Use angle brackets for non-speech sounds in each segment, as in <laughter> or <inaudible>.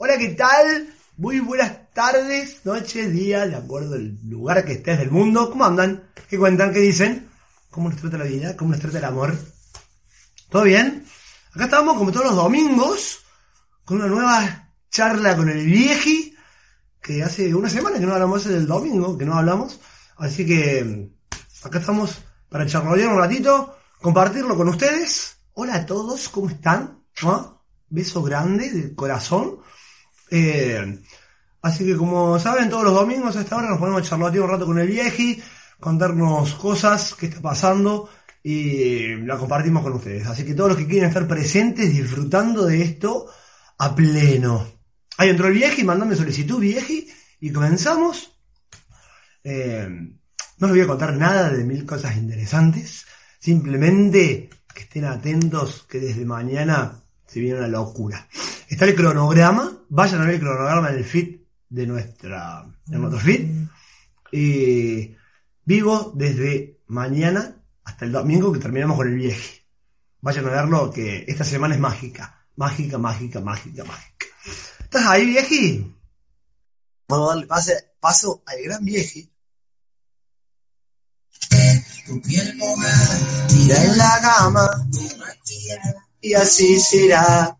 Hola, ¿qué tal? Muy buenas tardes, noches, días, de acuerdo al lugar que estés del mundo. ¿Cómo andan? ¿Qué cuentan? ¿Qué dicen? ¿Cómo nos trata la vida? ¿Cómo nos trata el amor? ¿Todo bien? Acá estamos como todos los domingos con una nueva charla con el vieji que hace una semana que no hablamos del domingo, que no hablamos. Así que acá estamos para charlar un ratito, compartirlo con ustedes. Hola a todos, ¿cómo están? ¿Ah? Beso grande del corazón. Eh, así que como saben, todos los domingos a esta hora nos ponemos a charlar un rato con el vieji, contarnos cosas que está pasando y la compartimos con ustedes. Así que todos los que quieren estar presentes disfrutando de esto a pleno. Ahí entró el vieji, mandame solicitud vieji y comenzamos. Eh, no les voy a contar nada de mil cosas interesantes, simplemente que estén atentos que desde mañana se viene una locura. Está el cronograma, vayan a ver el cronograma en el feed de nuestra, de nuestro feed. Y vivo desde mañana hasta el domingo que terminamos con el viaje. Vayan a verlo que esta semana es mágica. Mágica, mágica, mágica, mágica. ¿Estás ahí, vieji? Vamos a darle pase, paso al gran vieje. Tu piel mojada, tira en la cama, y así será.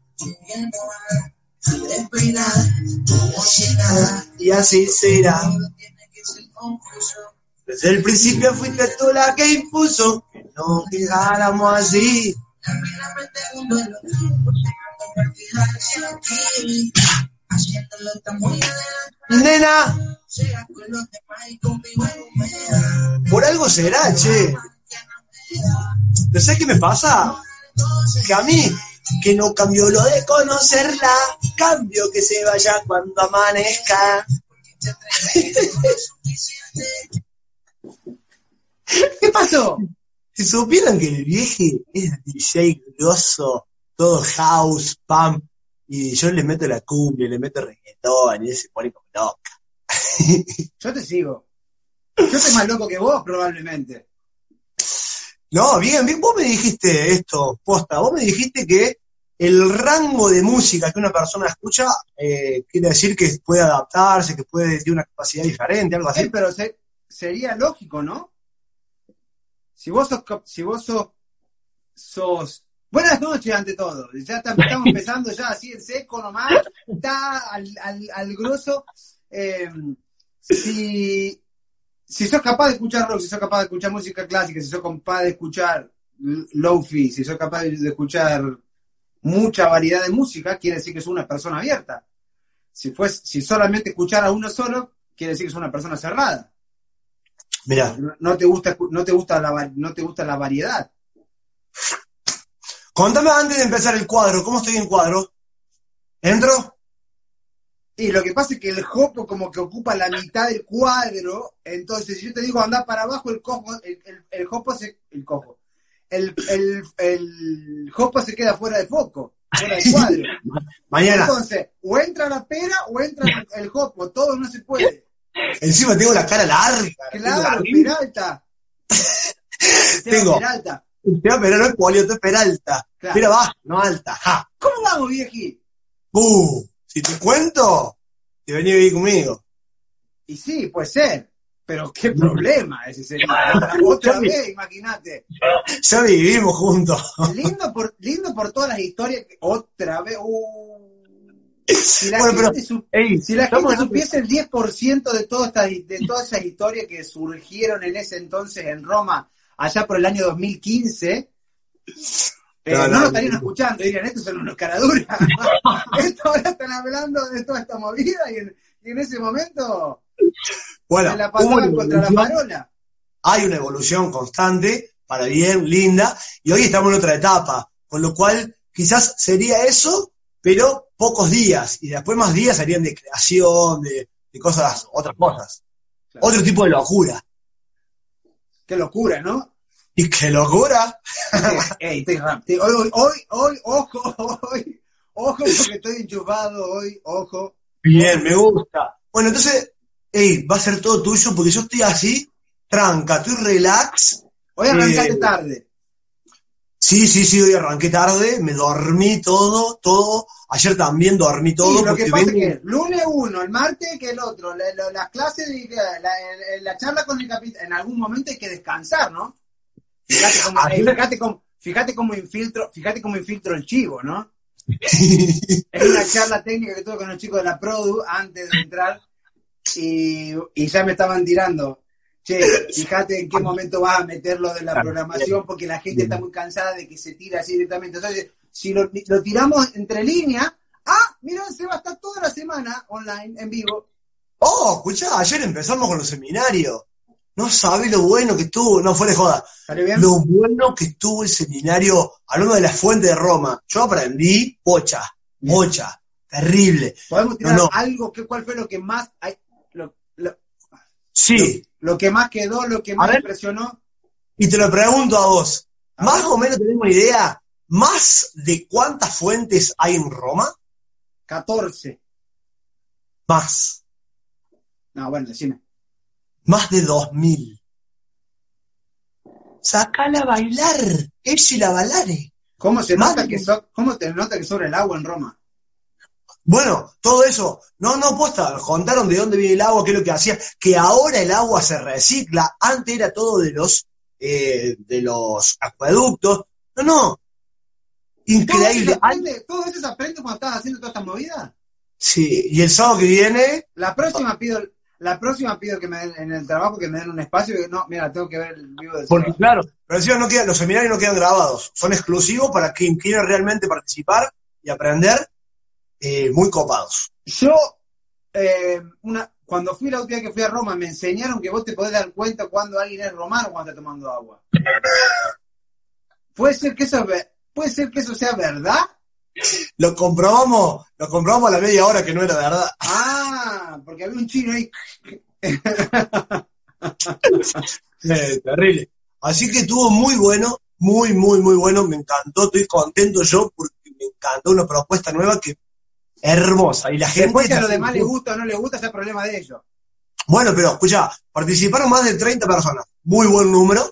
Y así será. Desde el principio fuiste tú la que impuso que no quedáramos así. Nena, por algo será, che. ¿No sabes qué me pasa? Que a mí que no cambió lo de conocerla, cambio que se vaya cuando amanezca. ¿Qué pasó? Si supieran que el vieje es DJ grosso, todo house, pam, y yo le meto la cumbia, le meto reggaetón, y él se pone como loca. Yo te sigo. Yo estoy más loco que vos, probablemente. No, bien, bien, vos me dijiste esto, posta, vos me dijiste que el rango de música que una persona escucha eh, quiere decir que puede adaptarse, que puede tener una capacidad diferente, algo así. Sí, pero se- sería lógico, ¿no? Si vos sos, si vos sos, sos- Buenas noches ante todo. Ya <laughs> estamos empezando ya así en seco nomás. Está al, al, al grosso. Eh, si, si sos capaz de escuchar rock, si sos capaz de escuchar música clásica, si sos capaz de escuchar lofi, si sos capaz de escuchar mucha variedad de música, quiere decir que sos una persona abierta. Si, fues, si solamente escuchar a uno solo, quiere decir que sos una persona cerrada. Mira, No, no te gusta, no te gusta la, no te gusta la variedad. contame antes de empezar el cuadro, ¿cómo estoy en cuadro? ¿Entro? Y lo que pasa es que el jopo como que ocupa la mitad del cuadro, entonces si yo te digo andar para abajo, el cojo, el, el, el jopo se, el cojo, el, el, el jopo se queda fuera de foco, fuera del cuadro. <laughs> Mañana. Entonces, o entra la pera o entra el, jopo, todo no se puede. Encima tengo la cara larga. Claro. Peralta. <laughs> Tengo. Peralta. Pero no es polio, es peralta. Claro. Mira, baja, no alta. Ja. ¿Cómo vamos, vieji? Uh, si te cuento, te venía a vivir conmigo. Y sí, puede ser. Pero qué problema ese sería. Otra, vez, imagínate. Ya vivimos juntos. Lindo por, lindo por todas las historias. que- Otra vez. uh. Si la Bueno, pero- gente, si la gente en- supiese el 10% de, todas estas, de todas esas historias que surgieron en ese entonces en Roma, allá por el año 2015, eh, No, lo estarían escuchando, dirían, estos son unos caraduras. <laughs> Ahora están hablando de toda esta movida y en, y en ese momento Bueno, se la pasaban contra la farola. hay una evolución constante, para bien, linda, y hoy estamos en otra etapa, con lo cual quizás sería eso, pero pocos días y después más días serían de creación, de, de cosas, otras cosas. Claro. Otro tipo de locura. Qué locura, ¿no? Y qué locura. <laughs> Ey, estoy- hoy, hoy, hoy, ojo, <laughs> hoy, ojo, porque estoy enchufado hoy, ojo. Bien, me gusta. Bueno, entonces, hey, va a ser todo tuyo porque yo estoy así, tranca, estoy relax. Hoy arrancaste Eh, tarde. Sí, sí, sí, hoy arranqué tarde, me dormí todo, todo. Ayer también dormí todo Sí, lo que pasa es que lunes uno, el martes que el otro, la- la- las clases, la, la- la charla con el capitán, en algún momento hay que descansar, ¿no? Fíjate cómo, fíjate cómo, fíjate cómo infiltro, fíjate cómo infiltro el chivo, ¿no? <laughs> Es una charla técnica que tuve con los chicos de la Produ antes de entrar y, y ya me estaban tirando. Che, fíjate en qué momento vas a meter lo de la programación porque la gente está muy cansada de que se tira así directamente. Entonces, si lo, lo tiramos entre líneas, ah, mira, se va a estar toda la semana online, en vivo. Oh, escuchá, ayer empezamos con los seminarios. No sabes lo bueno que estuvo, no fuera de joda, lo bueno que estuvo el seminario, hablando de la fuente de Roma. Yo aprendí pocha, Bien. pocha, terrible. Podemos tirar No, no. algo, que, ¿cuál fue lo que más, hay- lo, lo- Sí, lo que más quedó, lo que más impresionó? y te lo pregunto a vos, A ¿más o menos tenemos una idea más de cuántas fuentes hay en Roma? 14. Más, No, bueno, decime. Más de dos mil. Sacala a bailar, y la balare. ¿Cómo se nota que so- cómo te nota que sobre el agua en Roma? Bueno, todo eso, no, no, posta, nos contaron de dónde viene el agua, qué es lo que hacía, que ahora el agua se recicla, antes era todo de los, eh, de los acueductos, no, no, ¿Todo eso, increíble. ¿Todo eso se aprende cuando estás haciendo toda esta movida? Sí, y el sábado que viene, La próxima pido, la próxima pido que me den en el trabajo que me den un espacio y no, mira, tengo que ver el vivo de porque claro, pero encima no los seminarios no quedan grabados, son exclusivos para quien quiera realmente participar y aprender, eh, muy copados. Yo, eh, una, cuando fui la última vez que fui a Roma, me enseñaron que vos te podés dar cuenta cuando alguien es romano cuando está tomando agua. <laughs> Puede ser que eso, puede ser que eso sea verdad. Lo comprobamos, lo comprobamos a la media hora que no era verdad. Ah, porque había un chino ahí. <laughs> Eh, terrible. Así que estuvo muy bueno, muy, muy, muy bueno. Me encantó, estoy contento yo porque me encantó una propuesta nueva que hermosa. Y la gente. Después que a los demás les gusta o no les gusta, ese es problema de ellos. Bueno, pero escucha, participaron más de 30 personas. Muy buen número.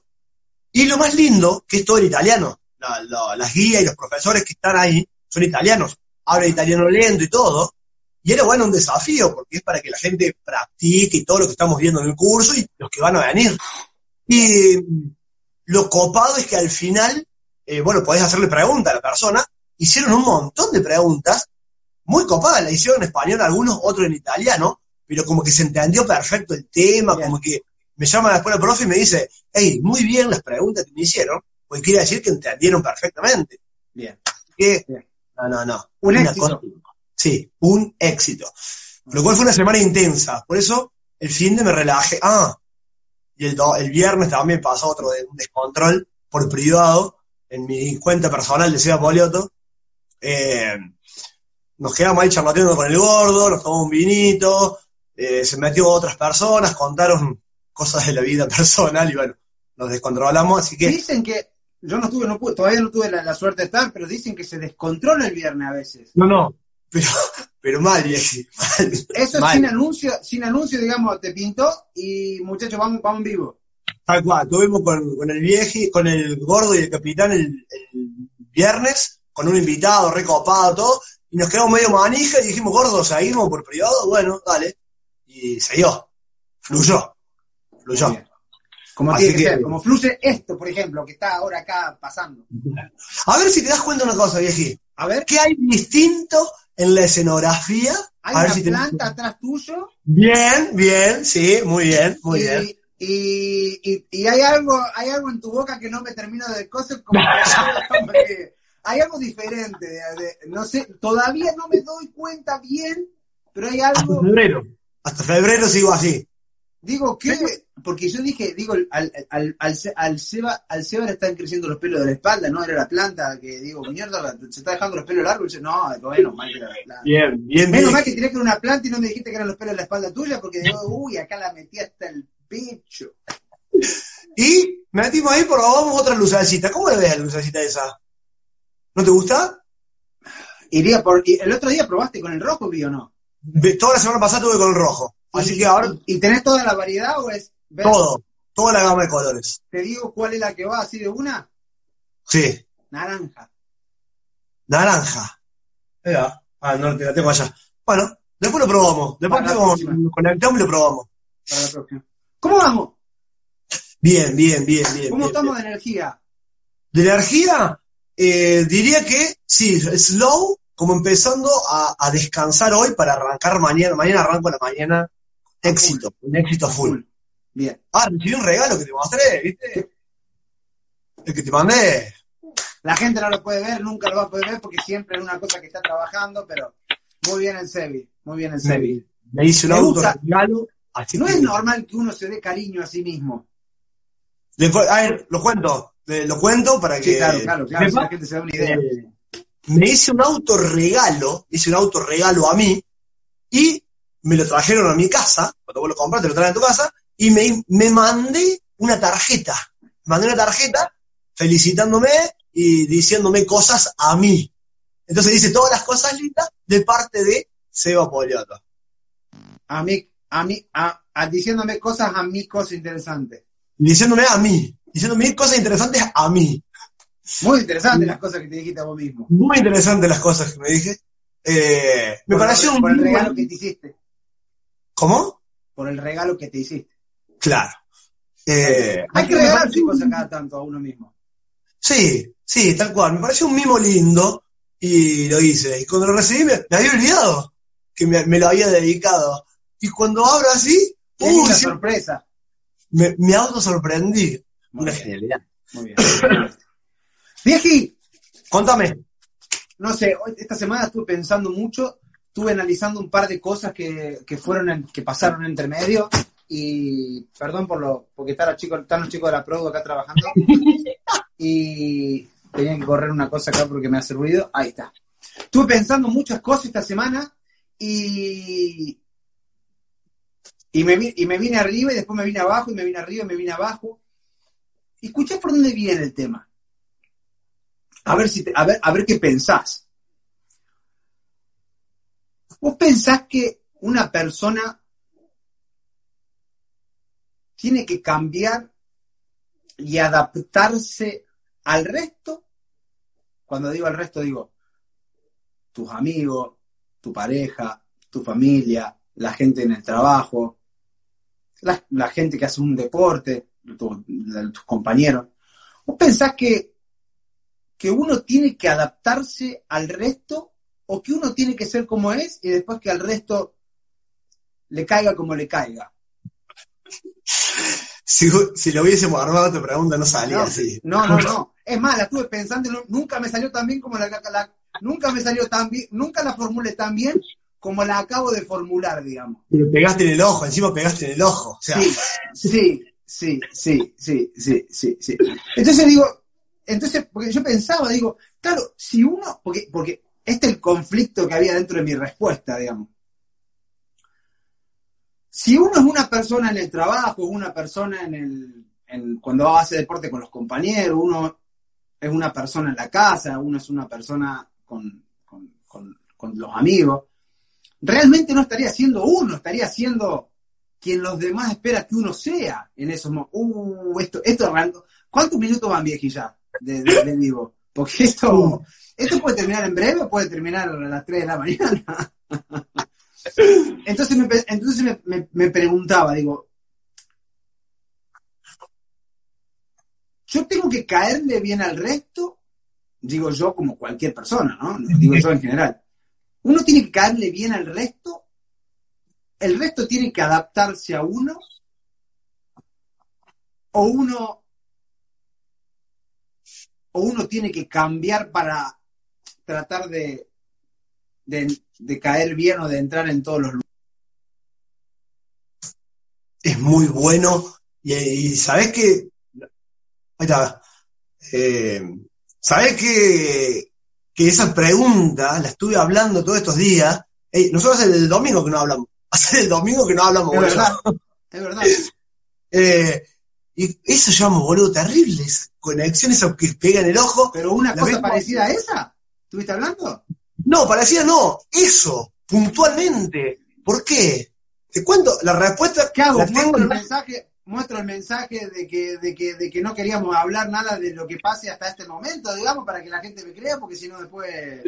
Y lo más lindo, que es todo en italiano. La- la- las guías y los profesores que están ahí son italianos. Hablan italiano lento y todo. Y era bueno un desafío, porque es para que la gente practique y todo lo que estamos viendo en el curso y los que van a venir. Y mm, lo copado es que al final, eh, bueno, podés hacerle preguntas a la persona. Hicieron un montón de preguntas, muy copadas. La hicieron en español algunos, otros en italiano, pero como que se entendió perfecto el tema, Bien. como que me llama después el profe y me dice, hey, muy bien las preguntas que me hicieron, pues quiere decir que entendieron perfectamente. Bien. Que, Bien. No, no, no. Un Una éxito. cosa- sí, un éxito. Lo cual fue una semana intensa. Por eso el fin de me relajé. Ah, y el, do- el viernes también pasó otro de un descontrol por privado en mi cuenta personal de Seba Polioto. Eh, nos quedamos ahí charlateando con el gordo, nos tomamos un vinito, eh, se metió otras personas, contaron cosas de la vida <laughs> personal y bueno, nos descontrolamos, así que Dicen que, yo no tuve, no pude- todavía no tuve la, la suerte de estar, pero dicen que se descontrola el viernes a veces. no, no, pero, pero mal. Eso Mal. sin anuncio, sin anuncio, digamos, te pintó y muchachos, vamos, vamos en vivo. Tal cual, tuvimos con, con el vieji, con el gordo y el capitán el, el viernes, con un invitado recopado, todo, y nos quedamos medio manija y dijimos, gordo, seguimos por privado, bueno, dale. Y se dio, fluyó, fluyó. Como Así tiene que, que- ser, como fluye esto, por ejemplo, que está ahora acá pasando. A ver si te das cuenta de una cosa, vieji. A ver, ¿Qué hay distinto en la escenografía? hay a una si te- planta atrás tuyo Bien, bien, sí, muy bien, muy y, bien. Y, y, y hay algo, hay algo en tu boca que no me termino de coser, como que, <laughs> como que hay algo diferente. de- de- no sé, todavía no me doy cuenta bien, pero hay Hasta algo. febrero. Hasta febrero sigo así. Digo que, porque yo dije, digo, al, al, al, al, Seba, al Seba le están creciendo los pelos de la espalda, ¿no? Era la planta que digo, mierda, se está dejando los pelos largos. Y yo, no, bueno, mal que era la planta. Bien, bien, Menos bien. mal que que era una planta y no me dijiste que eran los pelos de la espalda tuya, porque digo, uy, acá la metí hasta el pecho. <laughs> Y metimos ahí, probamos otra lucecita. ¿Cómo le ves la lucecita esa? ¿No te gusta? Iría por, el otro día probaste con el rojo, vi o no. Toda la semana pasada tuve con el rojo. Así que ahora ¿Y tenés toda la variedad o es ver- todo, toda la gama de colores. Te digo cuál es la que va así de una, Sí, naranja. naranja. Ah, no, te la tengo allá. Bueno, después lo probamos. Después lo conectamos y lo probamos. Para la próxima. ¿Cómo vamos? Bien, bien, bien, bien. ¿Cómo bien, estamos de energía? De energía, eh, diría que sí, slow, como empezando a, a descansar hoy para arrancar mañana. Mañana arranco la mañana. Éxito, un éxito full. Bien. Ah, recibí un regalo que te mostré, ¿viste? El que te mandé. La gente no lo puede ver, nunca lo va a poder ver porque siempre es una cosa que está trabajando, pero muy bien el Sebi, muy bien el Sebi. Me hice un auto regalo. Así No que- es normal que uno se dé cariño a sí mismo. Después, a ver, lo cuento. Lo cuento para que. Sí, claro, claro, claro, la gente se da una idea. Eh, me hice un auto regalo, hice un auto regalo a mí y me lo trajeron a mi casa, cuando vos lo compraste, lo traen a tu casa, y me, me mandé una tarjeta. Mandé una tarjeta felicitándome y diciéndome cosas a mí. Entonces dice todas las cosas lindas de parte de Seba Poliota. A mí, a mí, a, a- diciéndome cosas a mí, cosas interesantes. Diciéndome a mí, diciéndome cosas interesantes a mí. Muy interesantes las cosas que te dijiste a vos mismo. Muy interesantes las cosas que me dije. Eh, me Por, pareció el, un por el regalo que te hiciste. ¿Cómo? Por el regalo que te hiciste. Claro. Eh, Hay que un- cosas cada tanto a uno mismo. Sí, sí, tal cual. Me pareció un mimo lindo y lo hice. Y cuando lo recibí me, me había olvidado que me, me lo había dedicado. Y cuando abro así, linda sí, sorpresa. me, me auto sorprendí. Muy Una bien. genialidad. Muy bien. <coughs> Vieji, Contame. no sé, esta semana estuve pensando mucho, estuve analizando un par de cosas que, que fueron en- que pasaron entre medio y perdón por lo porque están los chicos, están los chicos de la Produ acá trabajando <laughs> y tenía que correr una cosa acá porque me hace ruido. Ahí está. Estuve pensando muchas cosas esta semana y y me, y me vine arriba y después me vine abajo y me vine arriba y me vine abajo. Y escuché por dónde viene el tema. A ver, si te- a ver, a ver qué pensás. ¿Vos pensás que una persona tiene que cambiar y adaptarse al resto? Cuando digo al resto, digo tus amigos, tu pareja, tu familia, la gente en el trabajo, la, la gente que hace un deporte, tu- tus compañeros. ¿Vos pensás que, que uno tiene que adaptarse al resto o que uno tiene que ser como es y después que al resto le caiga como le caiga? Si, si lo hubiésemos armado tu pregunta no salía No, así. no, no, no. Es más, la estuve pensando, nunca me salió tan bien como la, la- nunca me salió tan bien, nunca la formulé tan bien como la acabo de formular, digamos. Pero pegaste en el ojo, encima pegaste en el ojo. O sea, Sí, sí, sí, sí, sí, sí, sí, sí. Entonces digo, entonces, porque yo pensaba, digo, claro, si uno, porque, porque este es el conflicto que había dentro de mi respuesta, digamos. Si uno es una persona en el trabajo, es una persona en el, cuando hacer deporte con los compañeros, uno es una persona en la casa, uno es una persona con, con, con, los amigos, realmente no estaría siendo uno, estaría siendo quien los demás espera que uno sea en esos momentos. Uh, esto, esto. ¿Cuántos minutos van, vieji, ya de, de- de vivo? Porque esto, esto puede terminar en breve o puede terminar a las 3 de la mañana. <laughs> Entonces me, entonces me- me preguntaba, digo, ¿yo tengo que caerle bien al resto? Digo yo como cualquier persona, ¿no? Digo yo en general. ¿Uno tiene que caerle bien al resto? ¿El resto tiene que adaptarse a uno? ¿O uno, o uno tiene que cambiar para tratar de, de, de caer bien o de entrar en todos los lugares? es muy bueno. Y, y sabés que. Ahí está. Eh, sabés que, que esa pregunta la estuve hablando todos estos días. Ey, nosotros hace el domingo que no hablamos. <laughs> Hace el domingo que no hablamos, Es verdad, es verdad. <laughs> Eh, y eso llamo, boludo, terribles conexiones que pega en el ojo. Pero una cosa parecida a esa, ¿estuviste hablando? No, parecía no, eso, puntualmente. ¿Por qué? Te cuento, la respuesta ¿Qué hago? la tengo el en- mensaje, muestro el mensaje de que, de que, de que no queríamos hablar nada de lo que pase hasta este momento, digamos, para que la gente me crea, porque si no después.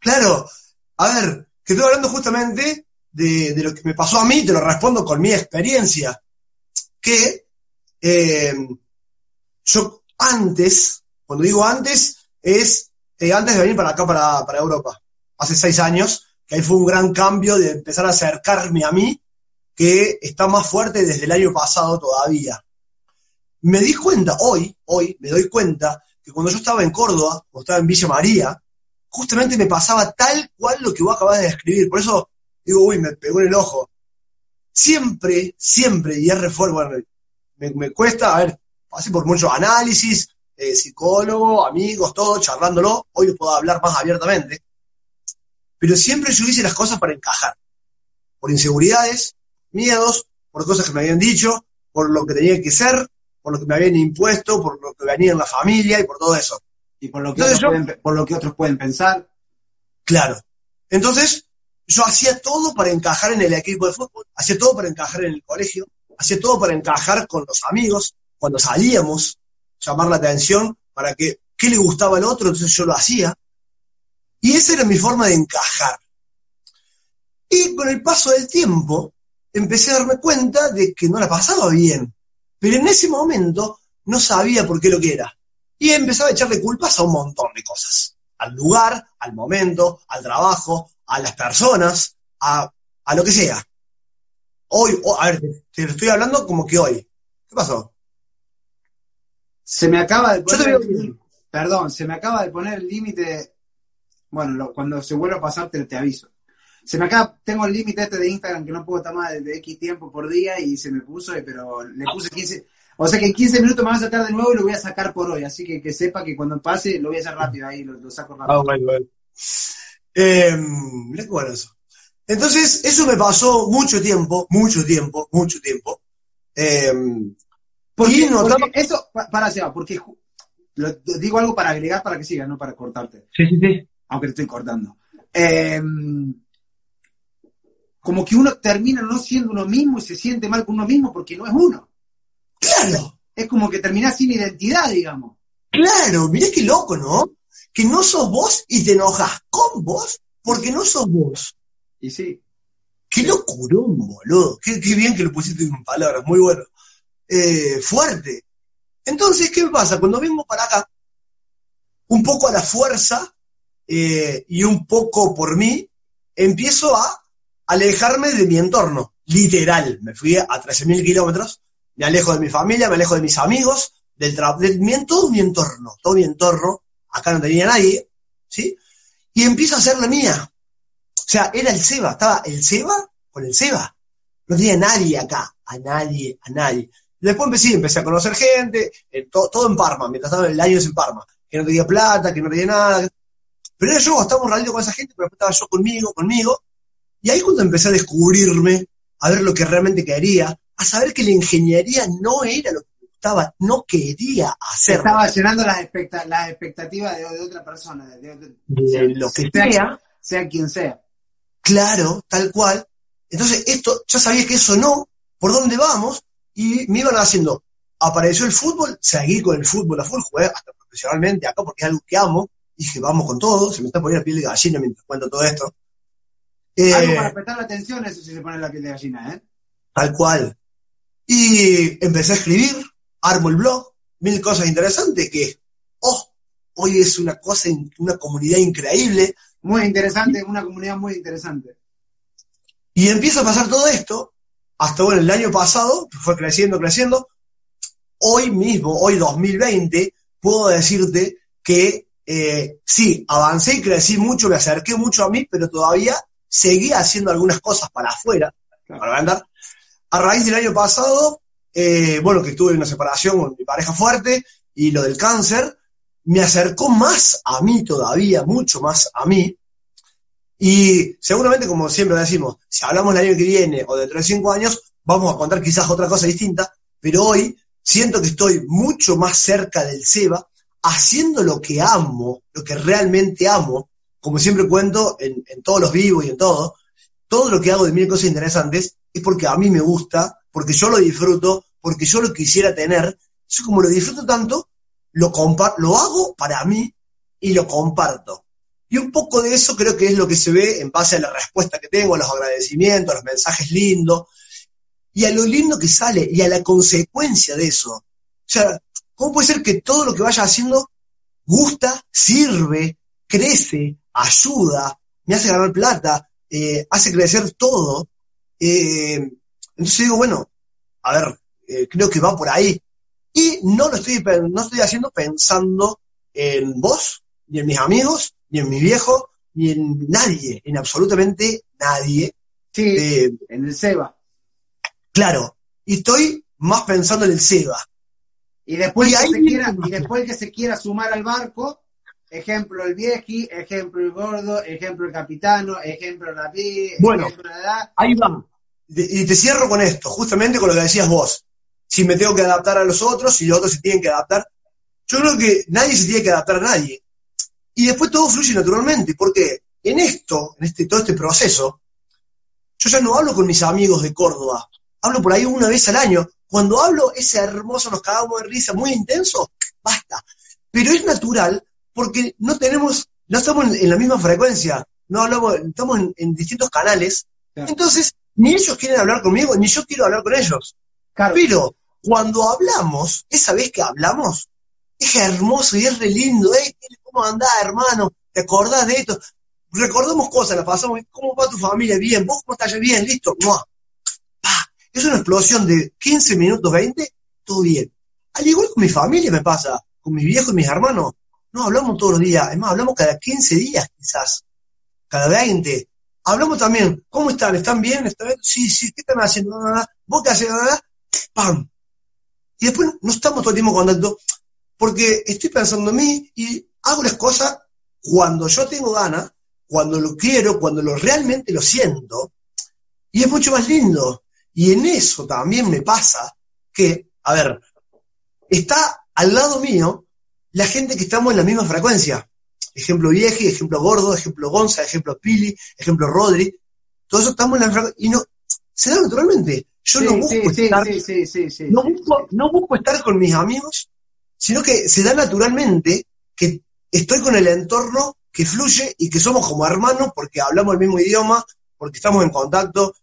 Claro, a ver, que estoy hablando justamente de, de lo que me pasó a mí, te lo respondo con mi experiencia. Que eh, yo antes, cuando digo antes, es eh, antes de venir para acá, para, para Europa, hace seis años, que ahí fue un gran cambio de empezar a acercarme a mí, que está más fuerte desde el año pasado todavía. Me di cuenta, hoy, hoy, me doy cuenta que cuando yo estaba en Córdoba, o estaba en Villa María, justamente me pasaba tal cual lo que vos acabas de describir. Por eso digo, uy, me pegó en el ojo. Siempre, siempre, y es re fuerte, bueno, me, me cuesta, a ver, pasé por muchos análisis, eh, psicólogo, amigos, todo, charlándolo, hoy puedo hablar más abiertamente, pero siempre yo hice las cosas para encajar, por inseguridades, miedos, por cosas que me habían dicho, por lo que tenía que ser, por lo que me habían impuesto, por lo que venía en la familia y por todo eso. Y por lo que, Entonces otros, yo- pueden, por lo que otros pueden pensar. Claro. Entonces, yo hacía todo para encajar en el equipo de fútbol, hacía todo para encajar en el colegio, hacía todo para encajar con los amigos, cuando salíamos, llamar la atención para que, ¿qué le gustaba al otro? Entonces yo lo hacía. Y esa era mi forma de encajar. Y con el paso del tiempo, empecé a darme cuenta de que no la pasaba bien. Pero en ese momento no sabía por qué lo que era. Y empezaba a echarle culpas a un montón de cosas al lugar, al momento, al trabajo, a las personas, a, a lo que sea. Hoy, a ver, te, te estoy hablando como que hoy. ¿Qué pasó? Se me acaba de Yo te poner. veo el- bien. Perdón, se me acaba de poner el límite. Bueno, lo- cuando se vuelva a pasar te, te aviso. Se me acaba, tengo el límite este de Instagram que no puedo estar más de, de X tiempo por día y se me puso, eh, pero le puse 15. O sea que en 15 minutos me va a sacar de nuevo y lo voy a sacar por hoy. Así que que sepa que cuando pase lo voy a hacer rápido ahí, lo, lo saco rápido. Eh, mirá qué bueno eso. Entonces, eso me pasó mucho tiempo, mucho tiempo, mucho tiempo. Eh, Porque, eso, pa- para Seba, porque lo- digo algo para agregar para que sigas, no para cortarte. sí, sí, sí. aunque te estoy cortando. Eh, como que uno termina no siendo uno mismo y se siente mal con uno mismo porque no es uno. Claro, Es como que terminás sin identidad, digamos. claro, mirá qué loco, ¿no? Que no sos vos y te enojas con vos porque no sos vos. Y sí. Qué locurón, boludo. Qué, qué bien que lo pusiste en palabras, muy bueno. Eh, fuerte. Entonces, ¿qué pasa? Cuando vengo para acá, un poco a la fuerza eh, y un poco por mí, empiezo a alejarme de mi entorno. Literal. Me fui a 13.000 kilómetros, me alejo de mi familia, me alejo de mis amigos, del de mi, todo mi entorno, todo mi entorno. Acá no tenía nadie, ¿sí? Y empiezo a hacer la mía. O sea, era el Seba, estaba el Seba con el Seba. No tenía nadie acá, a nadie, a nadie. Después empecé, empecé a conocer gente, eh, to- todo en Parma, mientras estaba el año en Parma, que no tenía plata, que no tenía nada. Pero era yo, estaba un ratito con esa gente, pero después estaba yo conmigo, conmigo. Y ahí cuando empecé a descubrirme, a ver lo que realmente quería, a saber que la ingeniería no era lo que me gustaba, no quería hacer Estaba llenando las, expecta- las expectativas de, de otra persona, de, de- de lo que sea, sea. sea quien sea. Claro, tal cual. Entonces, esto, ya sabía que eso no, por dónde vamos, y me iban haciendo. Apareció el fútbol, seguí con el fútbol a full, jugué hasta profesionalmente acá porque es algo que amo. Dije, vamos con todo, se me está poniendo la piel de gallina mientras cuento todo esto. Eh, Algo para prestar atención, eso sí se pone la piel de gallina, ¿eh? Tal cual. Y empecé a escribir, armo el blog, mil cosas interesantes que, oh, hoy es una cosa, una comunidad increíble, Muy interesante, una comunidad muy interesante. Y empieza a pasar todo esto, hasta bueno, el año pasado, fue creciendo, creciendo. Hoy mismo, hoy 2020, puedo decirte que eh, sí, avancé y crecí mucho, me acerqué mucho a mí, pero todavía seguía haciendo algunas cosas para afuera, para vender. a raíz del año pasado, eh, bueno, que tuve una separación con mi pareja fuerte y lo del cáncer, me acercó más a mí todavía, mucho más a mí. Y seguramente, como siempre decimos, si hablamos el año que viene o dentro de cinco años, vamos a contar quizás otra cosa distinta, pero hoy siento que estoy mucho más cerca del SEBA, haciendo lo que amo, lo que realmente amo, como siempre cuento en, todos los vivos y en todo, todo lo que hago de mil cosas interesantes es porque a mí me gusta, porque yo lo disfruto, porque yo lo quisiera tener. Yo como lo disfruto tanto, lo, lo hago para mí y lo comparto. Y un poco de eso creo que es lo que se ve en base a la respuesta que tengo, a los agradecimientos, a los mensajes lindos, y a lo lindo que sale, y a la consecuencia de eso. O sea, ¿cómo puede ser que todo lo que vaya haciendo gusta, sirve, crece, ayuda, me hace ganar plata, eh, hace crecer todo? Eh, entonces digo, bueno, a ver, eh, creo que va por ahí. Y no lo estoy, no estoy haciendo pensando en vos, ni en mis amigos, ni en mi viejo, ni en nadie, en absolutamente nadie. Sí, en el SEBA. Claro, y estoy más pensando en el SEBA. Y después, que, se quiera, y después que se quiera sumar al barco, ejemplo el vieji, ejemplo el gordo, ejemplo el capitano, ejemplo la pi, bueno, ejemplo la Ahí va. Y te cierro con esto, justamente con lo que decías vos. Si me tengo que adaptar a los otros, si los otros se tienen que adaptar. Yo creo que nadie se tiene que adaptar a nadie. Y después todo fluye naturalmente, porque en esto, en este, todo este proceso, yo ya no hablo con mis amigos de Córdoba, hablo por ahí una vez al año. Cuando hablo ese hermoso, nos cagamos de risa, muy intenso, basta. Pero es natural porque no tenemos, no estamos en, la misma frecuencia, no hablamos, estamos en, distintos canales. Entonces, ni ellos quieren hablar conmigo, ni yo quiero hablar con ellos. Pero cuando hablamos, esa vez que hablamos, es hermoso y es re lindo. ¿Cómo andás, hermano? ¿Te acordás de esto? Recordamos cosas, la pasamos. ¿Cómo va tu familia? Bien. ¿Vos cómo estás? Bien, listo. Es una explosión de 15 minutos, 20, todo bien. Al igual con mi familia me pasa, con mi viejo y mis hermanos. No hablamos todos los días, es más, hablamos cada 15 días quizás, cada 20. Hablamos también, ¿cómo están? ¿Están bien? ¿Están bien? Sí, sí, ¿qué están haciendo? ¿Vos qué haces? ¡Pam! Y después no estamos todo el tiempo en contacto, porque estoy pensando en mí y hago las cosas cuando yo tengo ganas, cuando lo quiero, cuando lo realmente lo siento, y es mucho más lindo. Y en eso también me pasa que, a ver, está al lado mío la gente que estamos en la misma frecuencia. Ejemplo Vieji, ejemplo Gordo, ejemplo Gonza, ejemplo Pili, ejemplo Rodri. Todos estamos en la frecuencia. Y no, se da naturalmente. Yo no, busco estar, no, busco, no busco estar con mis amigos, sino que se da naturalmente que estoy con el entorno que fluye y que somos como hermanos porque hablamos el mismo idioma, porque estamos en contacto,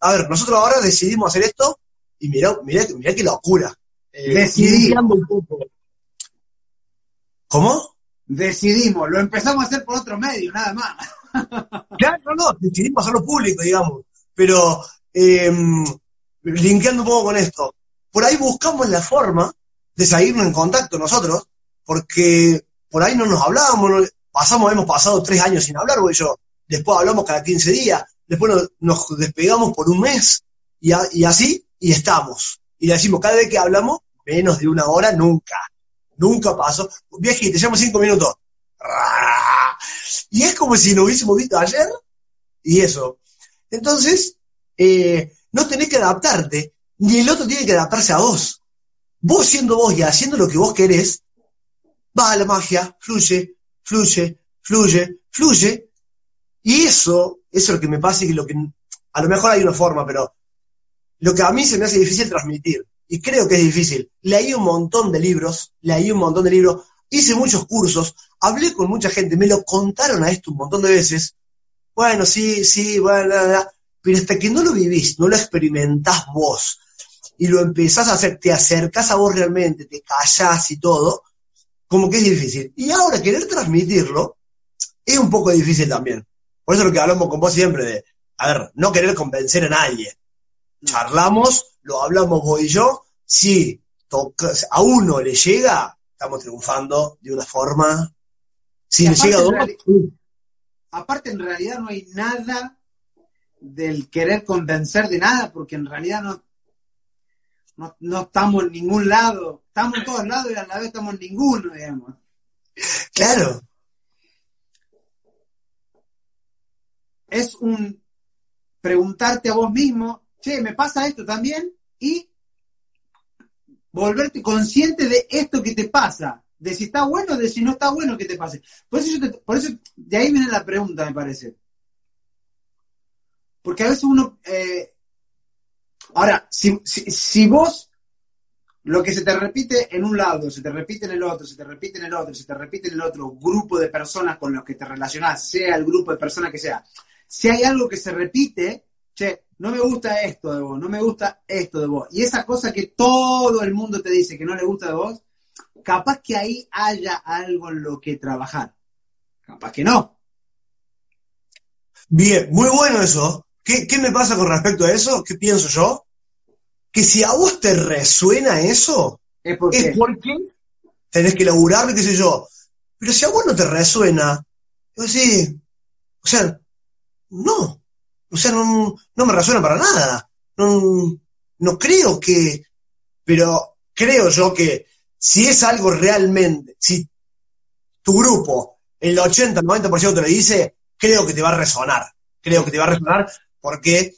a ver, nosotros ahora decidimos hacer esto y mirá, mirá, mirá qué locura. Eh, Decidimos. ¿Cómo? Decidimos, lo empezamos a hacer por otro medio, nada más. <laughs> claro, no, no, decidimos hacerlo público, digamos. Pero, eh, linkeando un poco con esto, por ahí buscamos la forma de seguirnos en contacto nosotros, porque por ahí no nos hablábamos, pasamos, hemos pasado tres años sin hablar, güey, yo, después hablamos cada 15 días, después nos, despegamos por un mes y, así, y estamos. Y decimos, cada vez que hablamos, menos de una hora, nunca. Nunca pasó. Viejito, te llamo cinco minutos. Y es como si lo hubiésemos visto ayer. Y eso. Entonces, eh, no tenés que adaptarte, ni el otro tiene que adaptarse a vos. Vos siendo vos y haciendo lo que vos querés, va la magia, fluye, fluye, fluye, fluye. Y eso eso es lo que me pasa y lo que a lo mejor hay una forma, pero lo que a mí se me hace difícil transmitir, y creo que es difícil, leí un montón de libros, leí un montón de libros, hice muchos cursos, hablé con mucha gente, me lo contaron a esto un montón de veces, bueno, sí, sí, bueno, pero hasta que no lo vivís, no lo experimentás vos, y lo empezás a hacer, te acercás a vos realmente, te callás y todo, como que es difícil. Y ahora querer transmitirlo es un poco difícil también. Por eso es lo que hablamos con vos siempre de, a ver, no querer convencer a nadie. Charlamos, lo hablamos vos y yo, si a uno le llega, estamos triunfando de una forma. Si le llega a dos, aparte en realidad no hay nada del querer convencer de nada, porque en realidad no, no, no estamos en ningún lado, estamos en todos lados y a la vez estamos en ninguno, digamos. Claro. Es un preguntarte a vos mismo, che, ¿me pasa esto también? Y volverte consciente de esto que te pasa, de si está bueno, de si no está bueno que te pase. Por eso, yo te- por eso de ahí viene la pregunta, me parece. Porque a veces uno... eh, ahora, si, si, vos lo que se te repite en un lado, se te repite en el otro, se te repite en el otro, se te repite en el otro grupo de personas con los que te relacionás, sea el grupo de personas que sea, si hay algo que se repite, che, no me gusta esto de vos, no me gusta esto de vos, y esa cosa que todo el mundo te dice que no le gusta de vos, capaz que ahí haya algo en lo que trabajar. Capaz que no. Bien, muy bueno eso. ¿Qué, qué me pasa con respecto a eso? ¿Qué pienso yo? Que si a vos te resuena eso, Es porque es porque tenés que laburar, qué sé yo. Pero si a vos no te resuena, yo sí, o sea, no. O sea, no, no me resuena para nada. No, no creo que, pero creo yo que si es algo realmente, si tu grupo, el 80, 90% te lo dice, creo que te va a resonar. Creo que te va a resonar porque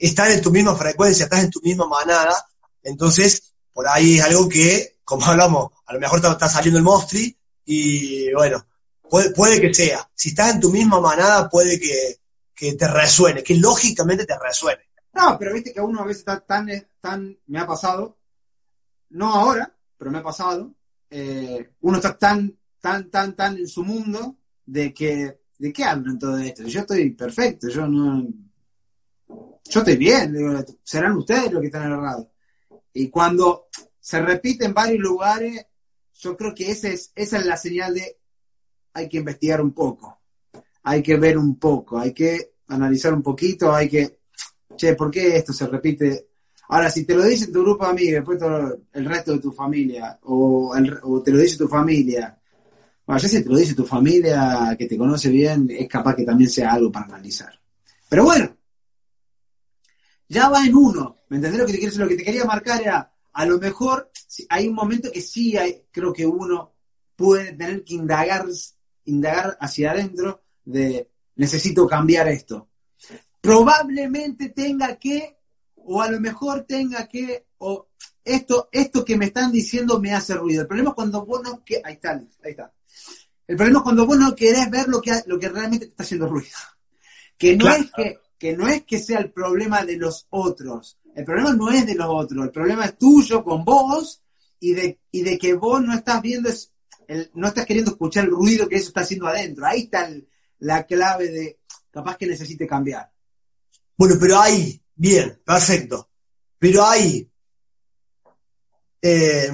estás en tu misma frecuencia, estás en tu misma manada, entonces por ahí es algo que, como <laughs> hablamos, a lo mejor está saliendo el mostri y bueno, puede, puede que sea. Si estás en tu misma manada, puede que, que te resuene, que lógicamente te resuene. No, pero viste que uno a veces está tan, tan, me ha pasado, no ahora, pero me ha pasado, eh, uno está tan, tan, tan, tan en su mundo de que, ¿de qué hablan todo esto? Yo estoy perfecto, yo no, yo estoy bien, digo, serán ustedes los que están errados. Y cuando se repite en varios lugares, yo creo que ese es, esa es la señal de hay que investigar un poco, hay que ver un poco, hay que analizar un poquito, hay que che, ¿por qué esto se repite? Ahora, si te lo dice tu grupo de amigos, después el resto de tu familia, o, el- o te lo dice tu familia, bueno, ya si te lo dice tu familia que te conoce bien, es capaz que también sea algo para analizar. Pero bueno, ya va en uno, ¿me entendés lo que te quiero decir? Lo que te quería marcar era, a lo mejor hay un momento que sí hay, creo que uno puede tener que indagar, indagar hacia adentro de necesito cambiar esto probablemente tenga que, o a lo mejor tenga que, o esto, esto que me están diciendo me hace ruido. El problema es cuando vos no, que, ahí está, ahí está. El problema es cuando vos no querés ver lo que, lo que realmente te está haciendo ruido. Que no Claro. es que, que no es que sea el problema de los otros. El problema no es de los otros. El problema es tuyo con vos y de, y de que vos no estás viendo, es- el- no estás queriendo escuchar el ruido que eso está haciendo adentro. Ahí está la clave de capaz que necesite cambiar. Bueno, pero ahí, bien, perfecto. Pero ahí, eh,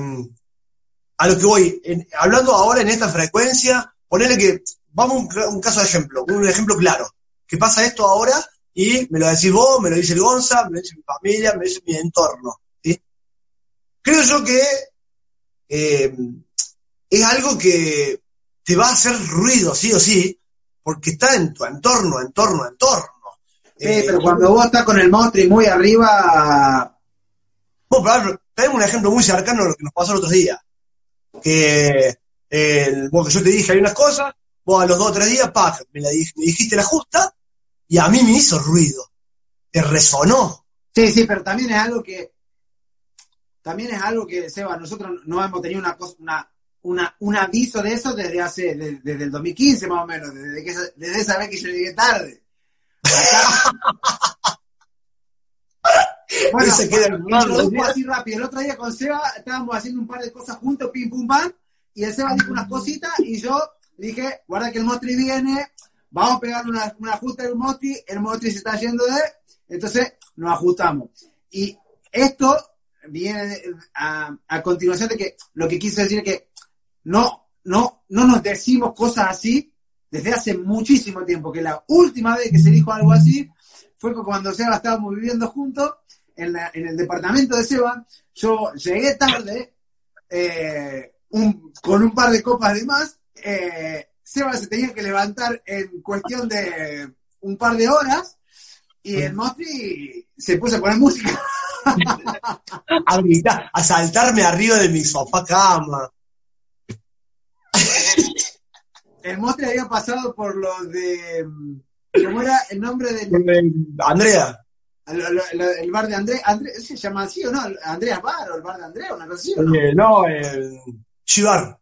a lo que voy, en- hablando ahora en esta frecuencia, ponerle que, vamos a un, un caso de ejemplo, un ejemplo claro, que pasa esto ahora y me lo decís vos, me lo dice el Gonza, me lo dice mi familia, me lo dice mi entorno. ¿sí? Creo yo que eh, es algo que te va a hacer ruido, sí o sí, porque está en tu entorno, entorno, entorno. Sí, Eh, pero cuando vos estás con el monstruo muy arriba, Bueno, tenemos un ejemplo muy cercano de lo que nos pasó el otro día. Que, el, bueno, que yo te dije hay unas cosas, vos a los dos o tres días, pa, me, la me dijiste la justa, y a mí me hizo ruido. Te resonó. sí, sí, pero también es algo que, también es algo que, Seba, nosotros no hemos tenido una cosa, una, una, un aviso de eso desde hace, de- desde el 2015 más o menos, desde, que, desde esa vez que yo llegué tarde. <laughs> Bueno, Ese queda bueno, así rápido. El otro día con Seba estábamos haciendo un par de cosas juntos, pim pum pam, y el Seba dijo unas cositas y yo dije, guarda que el Mostri viene, vamos a pegar una, una ajuste del Mostri, el Mostri se está yendo de, entonces nos ajustamos. Y esto viene a, continuación de que lo que quise decir es que no, no, no nos decimos cosas así desde hace muchísimo tiempo, que la última vez que se dijo algo así fue cuando Seba estábamos viviendo juntos en, en el departamento de Seba. Yo llegué tarde eh, con un par de copas de más. eh, Seba se tenía que levantar en cuestión de un par de horas Y el Mostri se puso a poner música. <laughs> a gritar, a saltarme arriba de mi sofá cama. El Mostri había pasado por lo de. ¿Cómo era el nombre del. Andrea. El, el- el bar de André, André, ¿se llama así o no? Andreas Bar o el bar de Andrea, una cosa así, ¿o no? Eh, no, el Chivar.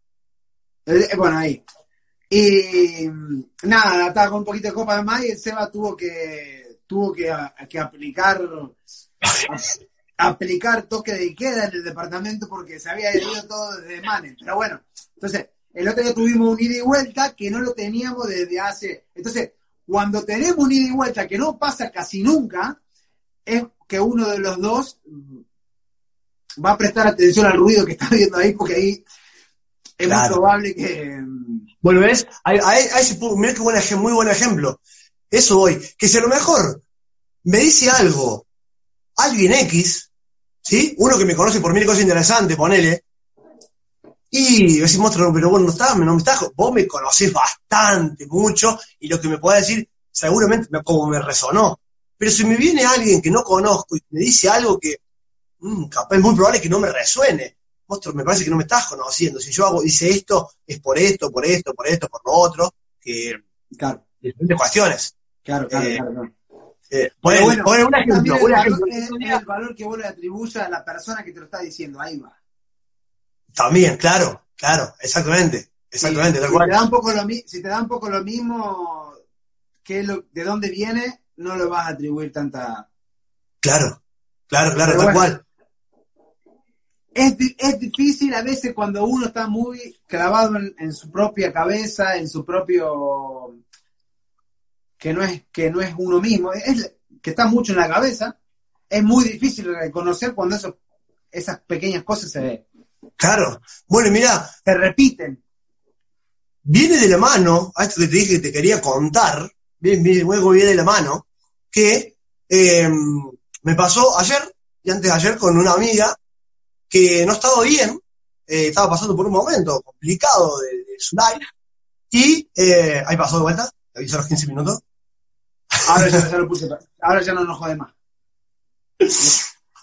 Eh, eh, bueno, ahí. Y nada, estaba con un poquito de copa de más y el Seba tuvo que tuvo que, a- que aplicar a- aplicar toque de queda en el departamento porque se había ido todo desde Manen. Pero bueno, entonces, el otro día tuvimos un ida y vuelta que no lo teníamos desde hace. Entonces, cuando tenemos un ida y vuelta que no pasa casi nunca, es que uno de los dos va a prestar atención al ruido que está viendo ahí, porque ahí es muy Claro. probable que. Bueno, ¿ves? Qué buen muy buen ejemplo. Eso voy. Que si a lo mejor me dice algo alguien X, ¿sí? Uno que me conoce por mil cosas interesantes, ponele. Y decís, monstruo, pero bueno, no está, no me estás, vos me conocés bastante, mucho, y lo que me podés decir, seguramente me- como me resonó. Pero si me viene alguien que no conozco y me dice algo que, mm, capaz es muy probable que no me resuene. Monstruo, me parece que no me estás conociendo. Si yo hago, hice esto, es por esto, por esto, por esto, por lo otro, que Claro, diferentes cuestiones. claro, claro. Eh, claro, claro. Eh, poner, bueno, poner un ejemplo, el valor, ejemplo. es, es el valor que vos le atribuyes a la persona que te lo está diciendo. Ahí va. También, claro, claro, exactamente, exactamente, tal si te da un poco lo, si te da un poco lo mismo, que lo, de dónde viene, no lo vas a atribuir tanta. Claro, claro, claro, Pero tal bueno. cual. Es, es difícil a veces cuando uno está muy clavado en, en su propia cabeza, en su propio. que no es, que no es uno mismo, es que está mucho en la cabeza. Es muy difícil reconocer cuando eso, esas pequeñas cosas se, Claro. Bueno, y mira, se repiten. viene de la mano, a esto que te dije que te quería contar, bien, bien, luego viene de la mano, que eh, me pasó ayer y antes de ayer con una amiga que no estaba bien, eh, estaba pasando por un momento complicado de, de su life, y eh, ahí pasó de vuelta, avisó a los 15 minutos. Ahora ya, ya lo puse, ahora ya no nos jode más.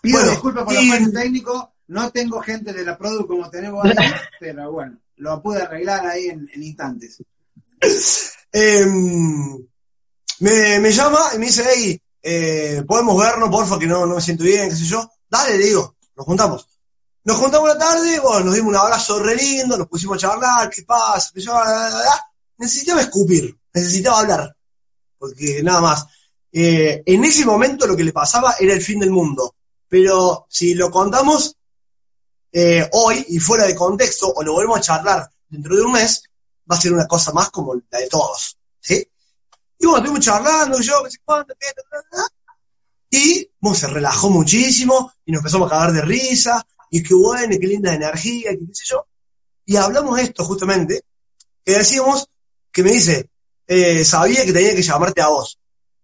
Pido Bueno, disculpas por y- los fallos técnicos, no tengo gente de la Produ como tenemos ahí, <laughs> pero bueno, lo pude arreglar ahí en, en instantes. Eh, me, me llama y me dice, hey, eh, podemos vernos, porfa, que no, no me siento bien, qué sé yo. Dale, le digo, nos juntamos. Nos juntamos la tarde, bueno, nos dimos un abrazo re lindo, nos pusimos a charlar, qué pasa, necesitaba escupir, necesitaba hablar, porque nada más. Eh, en ese momento lo que le pasaba era el fin del mundo, pero si lo contamos eh, hoy y fuera de contexto, o lo volvemos a charlar dentro de un mes, va a ser una cosa más como la de todos, ¿sí? Y bueno, estuvimos charlando, y yo, y bueno, se relajó muchísimo, y nos empezamos a cagar de risa, y qué bueno, y qué linda energía, y qué sé yo. Y hablamos esto justamente, que decíamos, que me dice, eh, sabía que tenía que llamarte a vos.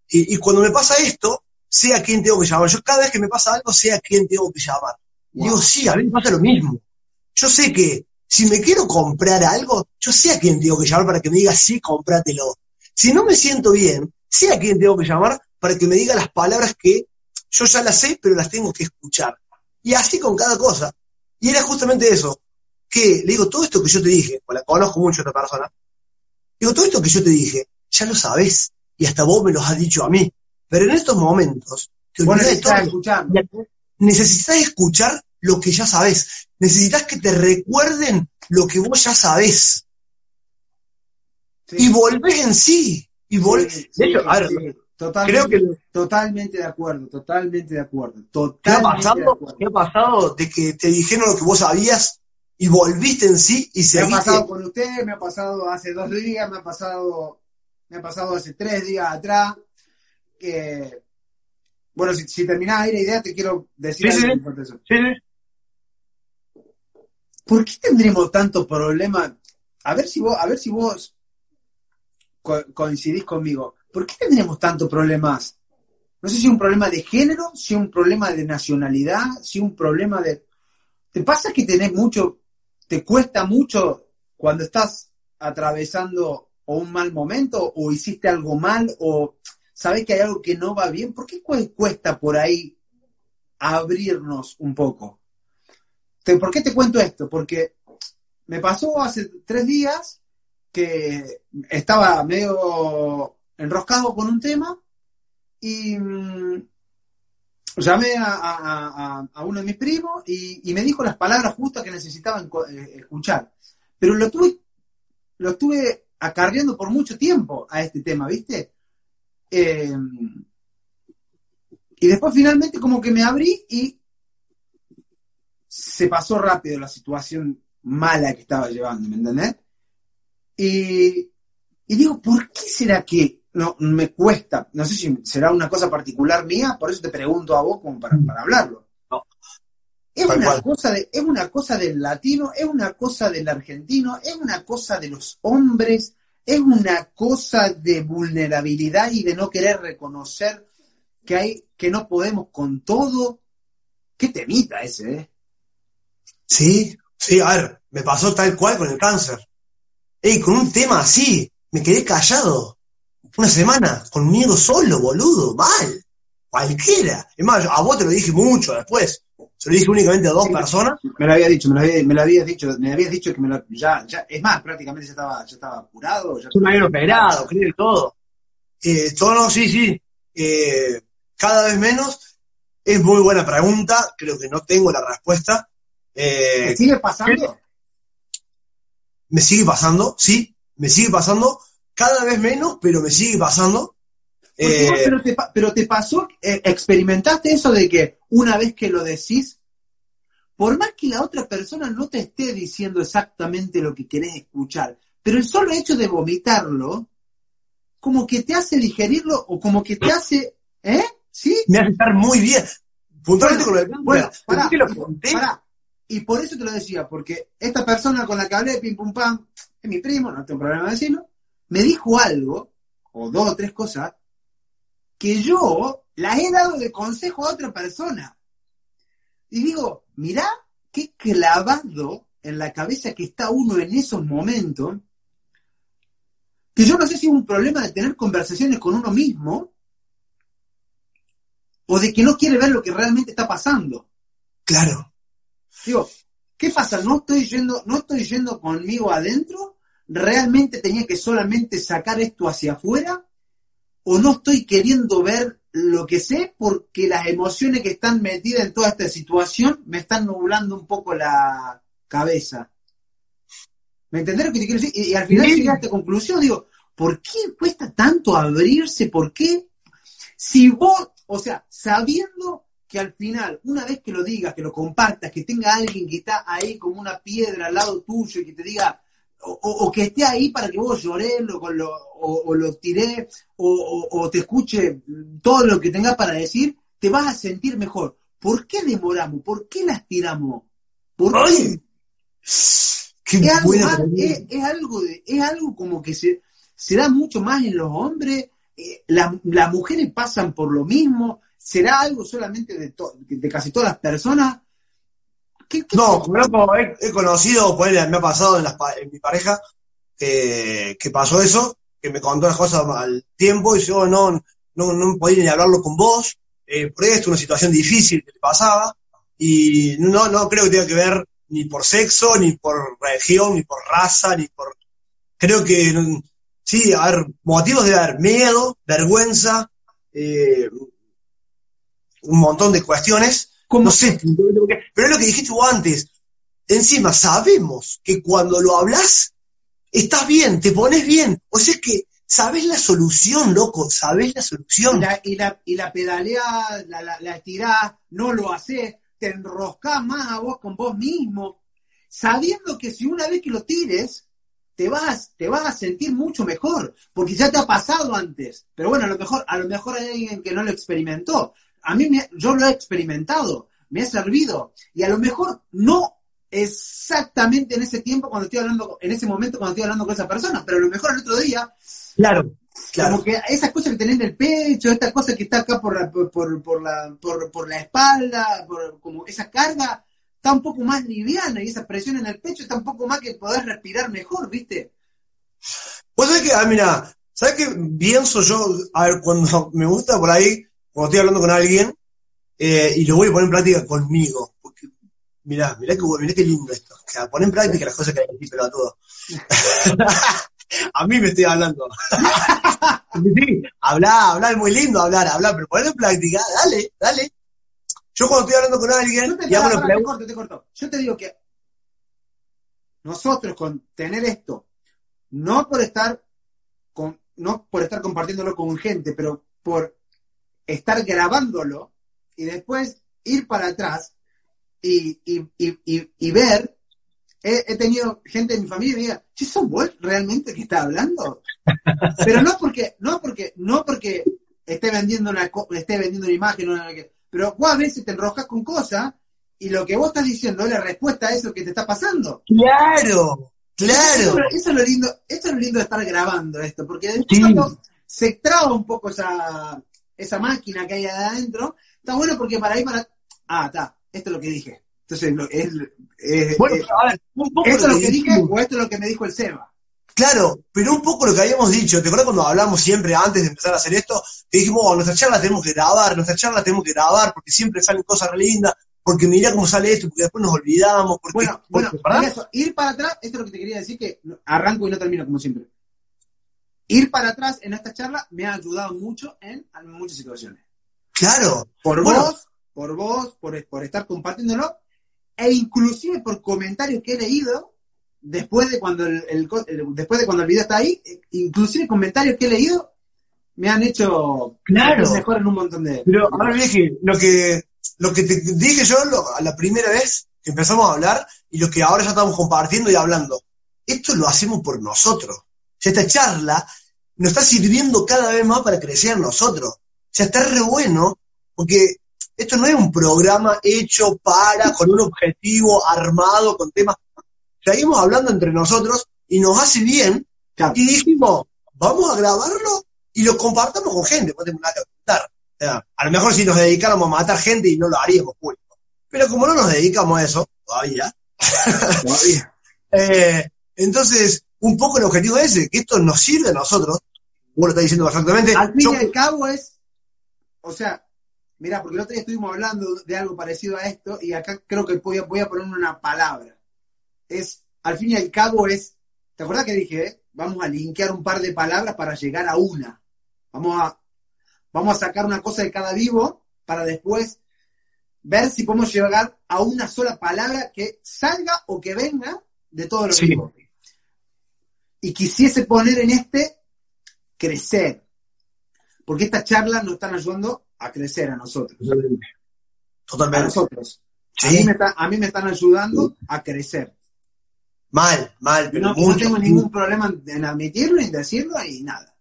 Y, y cuando me pasa esto, sé a quién tengo que llamar. Yo cada vez que me pasa algo, sé a quién tengo que llamar. Y digo, sí, a mí me pasa lo mismo. Yo sé que si me quiero comprar algo, yo sé a quién tengo que llamar para que me diga, sí, cómpratelo. Si no me siento bien, sé a quién tengo que llamar para que me diga las palabras que yo ya las sé, pero las tengo que escuchar. Y así con cada cosa. Y era justamente eso, que le digo, todo esto que yo te dije, o la conozco mucho a esta persona, digo, todo esto que yo te dije, ya lo sabés, y hasta vos me lo has dicho a mí. Pero en estos momentos, te olvidás de todo. necesitas escuchar. Necesitas escuchar lo que ya sabés. Necesitas que te recuerden lo que vos ya sabés. Sí. Y volvés en sí. Y Sí, de hecho, a ver. Totalmente, creo que- totalmente de acuerdo, totalmente de acuerdo. ¿qué ha Totalmente de pasado? acuerdo. ¿Qué ha pasado de que te dijeron lo que vos sabías y volviste en sí y Me ha seguiste? pasado con usted, me ha pasado hace dos días, me ha pasado, me ha pasado hace tres días atrás. Que, bueno, si, si terminás ahí la idea, te quiero decir Sí, algo sí. eso. Sí. ¿Por qué tendremos tanto problema? A ver si vos, a ver si vos co- coincidís conmigo. ¿Por qué tendremos tanto problemas? No sé si un problema de género, si un problema de nacionalidad, si un problema de. ¿Te pasa que tenés mucho, te cuesta mucho cuando estás atravesando o un mal momento o hiciste algo mal o sabés que hay algo que no va bien, ¿por qué cuesta por ahí abrirnos un poco? ¿Por qué te cuento esto? Porque me pasó hace tres días que estaba medio enroscado con un tema y mm, llamé a, uno de mis primos y, me dijo las palabras justas que necesitaban eh, escuchar. Pero lo tuve, lo estuve acarreando por mucho tiempo a este tema, ¿viste? Eh, y después finalmente como que me abrí y se pasó rápido la situación mala que estaba llevando, ¿me entendés? Y, y digo, ¿por qué será que no me cuesta? No sé si será una cosa particular mía, por eso te pregunto a vos como para, para hablarlo. Es una, cosa de, es una cosa del latino, es una cosa del argentino, es una cosa de los hombres, es una cosa de vulnerabilidad y de no querer reconocer que hay, que no podemos con todo. Qué temita ese, ¿eh? Sí, sí, a ver, me pasó tal cual con el cáncer. Ey, con un tema así, me quedé callado. Una semana, conmigo solo, boludo, mal. Cualquiera. Es más, a vos te lo dije mucho después. Se lo dije únicamente a dos personas. Me lo había dicho, me lo, había, me lo habías dicho, me habías dicho que me lo, ya, ya, es más, prácticamente ya estaba, ya estaba curado. Ya Yo me había operado, creo, todo. Eh, todo no, sí, sí. Eh, cada vez menos. Es muy buena pregunta, creo que no tengo la respuesta. Eh, sigue pasando? Me sigue pasando, sí, me sigue pasando. Cada vez menos, pero me sigue pasando. Eh, pero, te, pasó, eh, experimentaste eso de que una vez que lo decís, por más que la otra persona no te esté diciendo exactamente lo que querés escuchar, pero el solo hecho de vomitarlo, como que te hace digerirlo o como que te hace, ¿eh? ¿Sí? Me hace estar muy bien. Puntualmente con el bueno, Y por eso te lo decía, porque esta persona con la que hablé, pim pum pam, es mi primo, no tengo problema de decirlo, me dijo algo, o dos o tres cosas, que yo las he dado de consejo a otra persona. Y digo, mirá qué clavado en la cabeza que está uno en esos momentos, que yo no sé si es un problema de tener conversaciones con uno mismo, o de que no quiere ver lo que realmente está pasando. Claro. Digo, ¿qué pasa? ¿No estoy yendo, no estoy yendo conmigo adentro? ¿Realmente tenía que solamente sacar esto hacia afuera? o no estoy queriendo ver lo que sé porque las emociones que están metidas en toda esta situación me están nublando un poco la cabeza. ¿Me entendés lo que te quiero decir? Y, al final llegué a esta conclusión, digo, ¿por qué cuesta tanto abrirse? ¿Por qué? Si vos, o sea, sabiendo que al final, una vez que lo digas, que lo compartas, que tenga alguien que está ahí como una piedra al lado tuyo y que te diga, o, que esté ahí para que vos llores lo, o, lo tiré o, te escuche todo lo que tengas para decir, te vas a sentir mejor. ¿Por qué demoramos? ¿Por qué las tiramos? ¿Por qué? es, algo es, algo es, algo como que se, se da mucho más en los hombres, eh, las mujeres pasan por lo mismo, será algo solamente de, de casi todas las personas, no, he, conocido, me ha pasado en, mi pareja que pasó eso, que me contó las cosas al tiempo y yo no, no, no podía ni hablarlo con vos, eh, por esto, una situación difícil que le pasaba, y no, no creo que tenga que ver ni por sexo, ni por religión, ni por raza, ni por... Creo que sí, a ver, motivos de haber miedo, vergüenza, eh, un montón de cuestiones, no sé, pero es lo que dijiste vos antes. Encima, sabemos que cuando lo hablas, estás bien, te pones bien. O sea, es que sabes la solución, loco, sabes la solución. Y la, y la, pedaleás, la, la, estirás, no lo haces, te enroscás más a vos con vos mismo, sabiendo que si una vez que lo tires, te vas, te vas a sentir mucho mejor, porque ya te ha pasado antes. Pero bueno, a lo mejor, a lo mejor hay alguien que no lo experimentó a mí me, yo lo he experimentado, me ha servido. Y a lo mejor no exactamente en ese tiempo cuando estoy hablando, en ese momento cuando estoy hablando con esa persona, pero a lo mejor el otro día. Claro. Claro. Como que esas cosas que tenés en el pecho, esta cosa que está acá por la, por, por, la, por, la espalda, por, como esa carga, está un poco más liviana y esa presión en el pecho está un poco más que poder respirar mejor, ¿viste? Pues es que, ah, mira, ¿Sabes qué pienso yo? A ver, cuando me gusta por ahí, cuando estoy hablando con alguien, eh, y lo voy a poner en práctica conmigo. Porque, mirá, mirá, que, mirá qué lindo esto. O sea, poner en práctica las cosas que hay aquí, pero a todo. <laughs> a mí me estoy hablando. <laughs> sí, hablar, hablar es muy lindo hablar, hablar, pero poner en práctica, dale, dale. Yo cuando estoy hablando con alguien, te, y hago pará, te corto, te corto. Yo te digo que nosotros con tener esto, no por estar con, no por estar compartiéndolo con gente, pero por estar grabándolo y después ir para atrás y, y, y, y, ver, he, he tenido gente de mi familia que diga, ¿sí son vos realmente que está hablando? <laughs> Pero no porque, no porque, no porque esté vendiendo una, esté vendiendo una imagen, una- pero vos a veces te enroscas con cosas y lo que vos estás diciendo es la respuesta a eso que te está pasando. claro, claro. Eso, eso es lo lindo, eso es lo lindo de estar grabando esto, porque de Sí. se traba un poco esa, esa máquina que hay adentro. Está bueno porque para ahí para. Ah, está, esto es lo que dije. Entonces, lo- es, es- Bueno, es- a ver, un poco esto es lo que dije o esto es lo que me dijo el Seba. Claro, pero un poco lo que habíamos dicho, ¿te acuerdas cuando hablamos siempre antes de empezar a hacer esto? Que dijimos, oh, nuestra charla tenemos que grabar, nuestra charla tenemos que grabar, porque siempre salen cosas re lindas, porque mira cómo sale esto, porque después nos olvidamos, porque, Bueno, bueno, por eso, ir para atrás, esto es lo que te quería decir, que arranco y no termino como siempre. Ir para atrás en esta charla me ha ayudado mucho en, en muchas situaciones. Claro, por Bueno. vos, por vos, por, por estar compartiéndolo, e inclusive por comentarios que he leído después de cuando el, el el- después de cuando el video está ahí, eh, inclusive comentarios que he leído me han hecho Claro. ser mejor en un montón de. pero ahora dije, lo que, lo que te dije yo lo- a la primera vez que empezamos a hablar y lo que ahora ya estamos compartiendo y hablando, esto lo hacemos por nosotros. Sea, esta charla nos está sirviendo cada vez más para crecer nosotros. O sea, está re bueno, porque esto no es un programa hecho para, con un objetivo armado, con temas. Seguimos hablando entre nosotros y nos hace bien. Claro. Y dijimos, vamos a grabarlo y lo compartamos con gente, no tenemos nada que ocultar. O sea, a lo mejor si nos dedicáramos a matar gente y no lo haríamos público. Pero como no nos dedicamos a eso, todavía, Todavía. <laughs> eh, entonces, un poco el objetivo es ese, que esto nos sirve a nosotros. Vos lo estás diciendo perfectamente. Al fin Yo- y al cabo es, o sea, mira, porque el otro día estuvimos hablando de algo parecido a esto y acá creo que voy a, voy a poner una palabra. Es, al fin y al cabo es, ¿te acuerdas que dije? eh? Vamos a linkear un par de palabras para llegar a una. Vamos a, vamos a sacar una cosa de cada vivo para después ver si podemos llegar a una sola palabra que salga o que venga de todo lo Sí. Y quisiese poner en este crecer. Porque estas charlas nos están ayudando a crecer a nosotros. A Totalmente. nosotros. A, Sí. mí me está- a mí me están ayudando a crecer. Mal, mal, pero No, y no mucho. tengo ningún problema en- admitirlo, en decirlo y nada.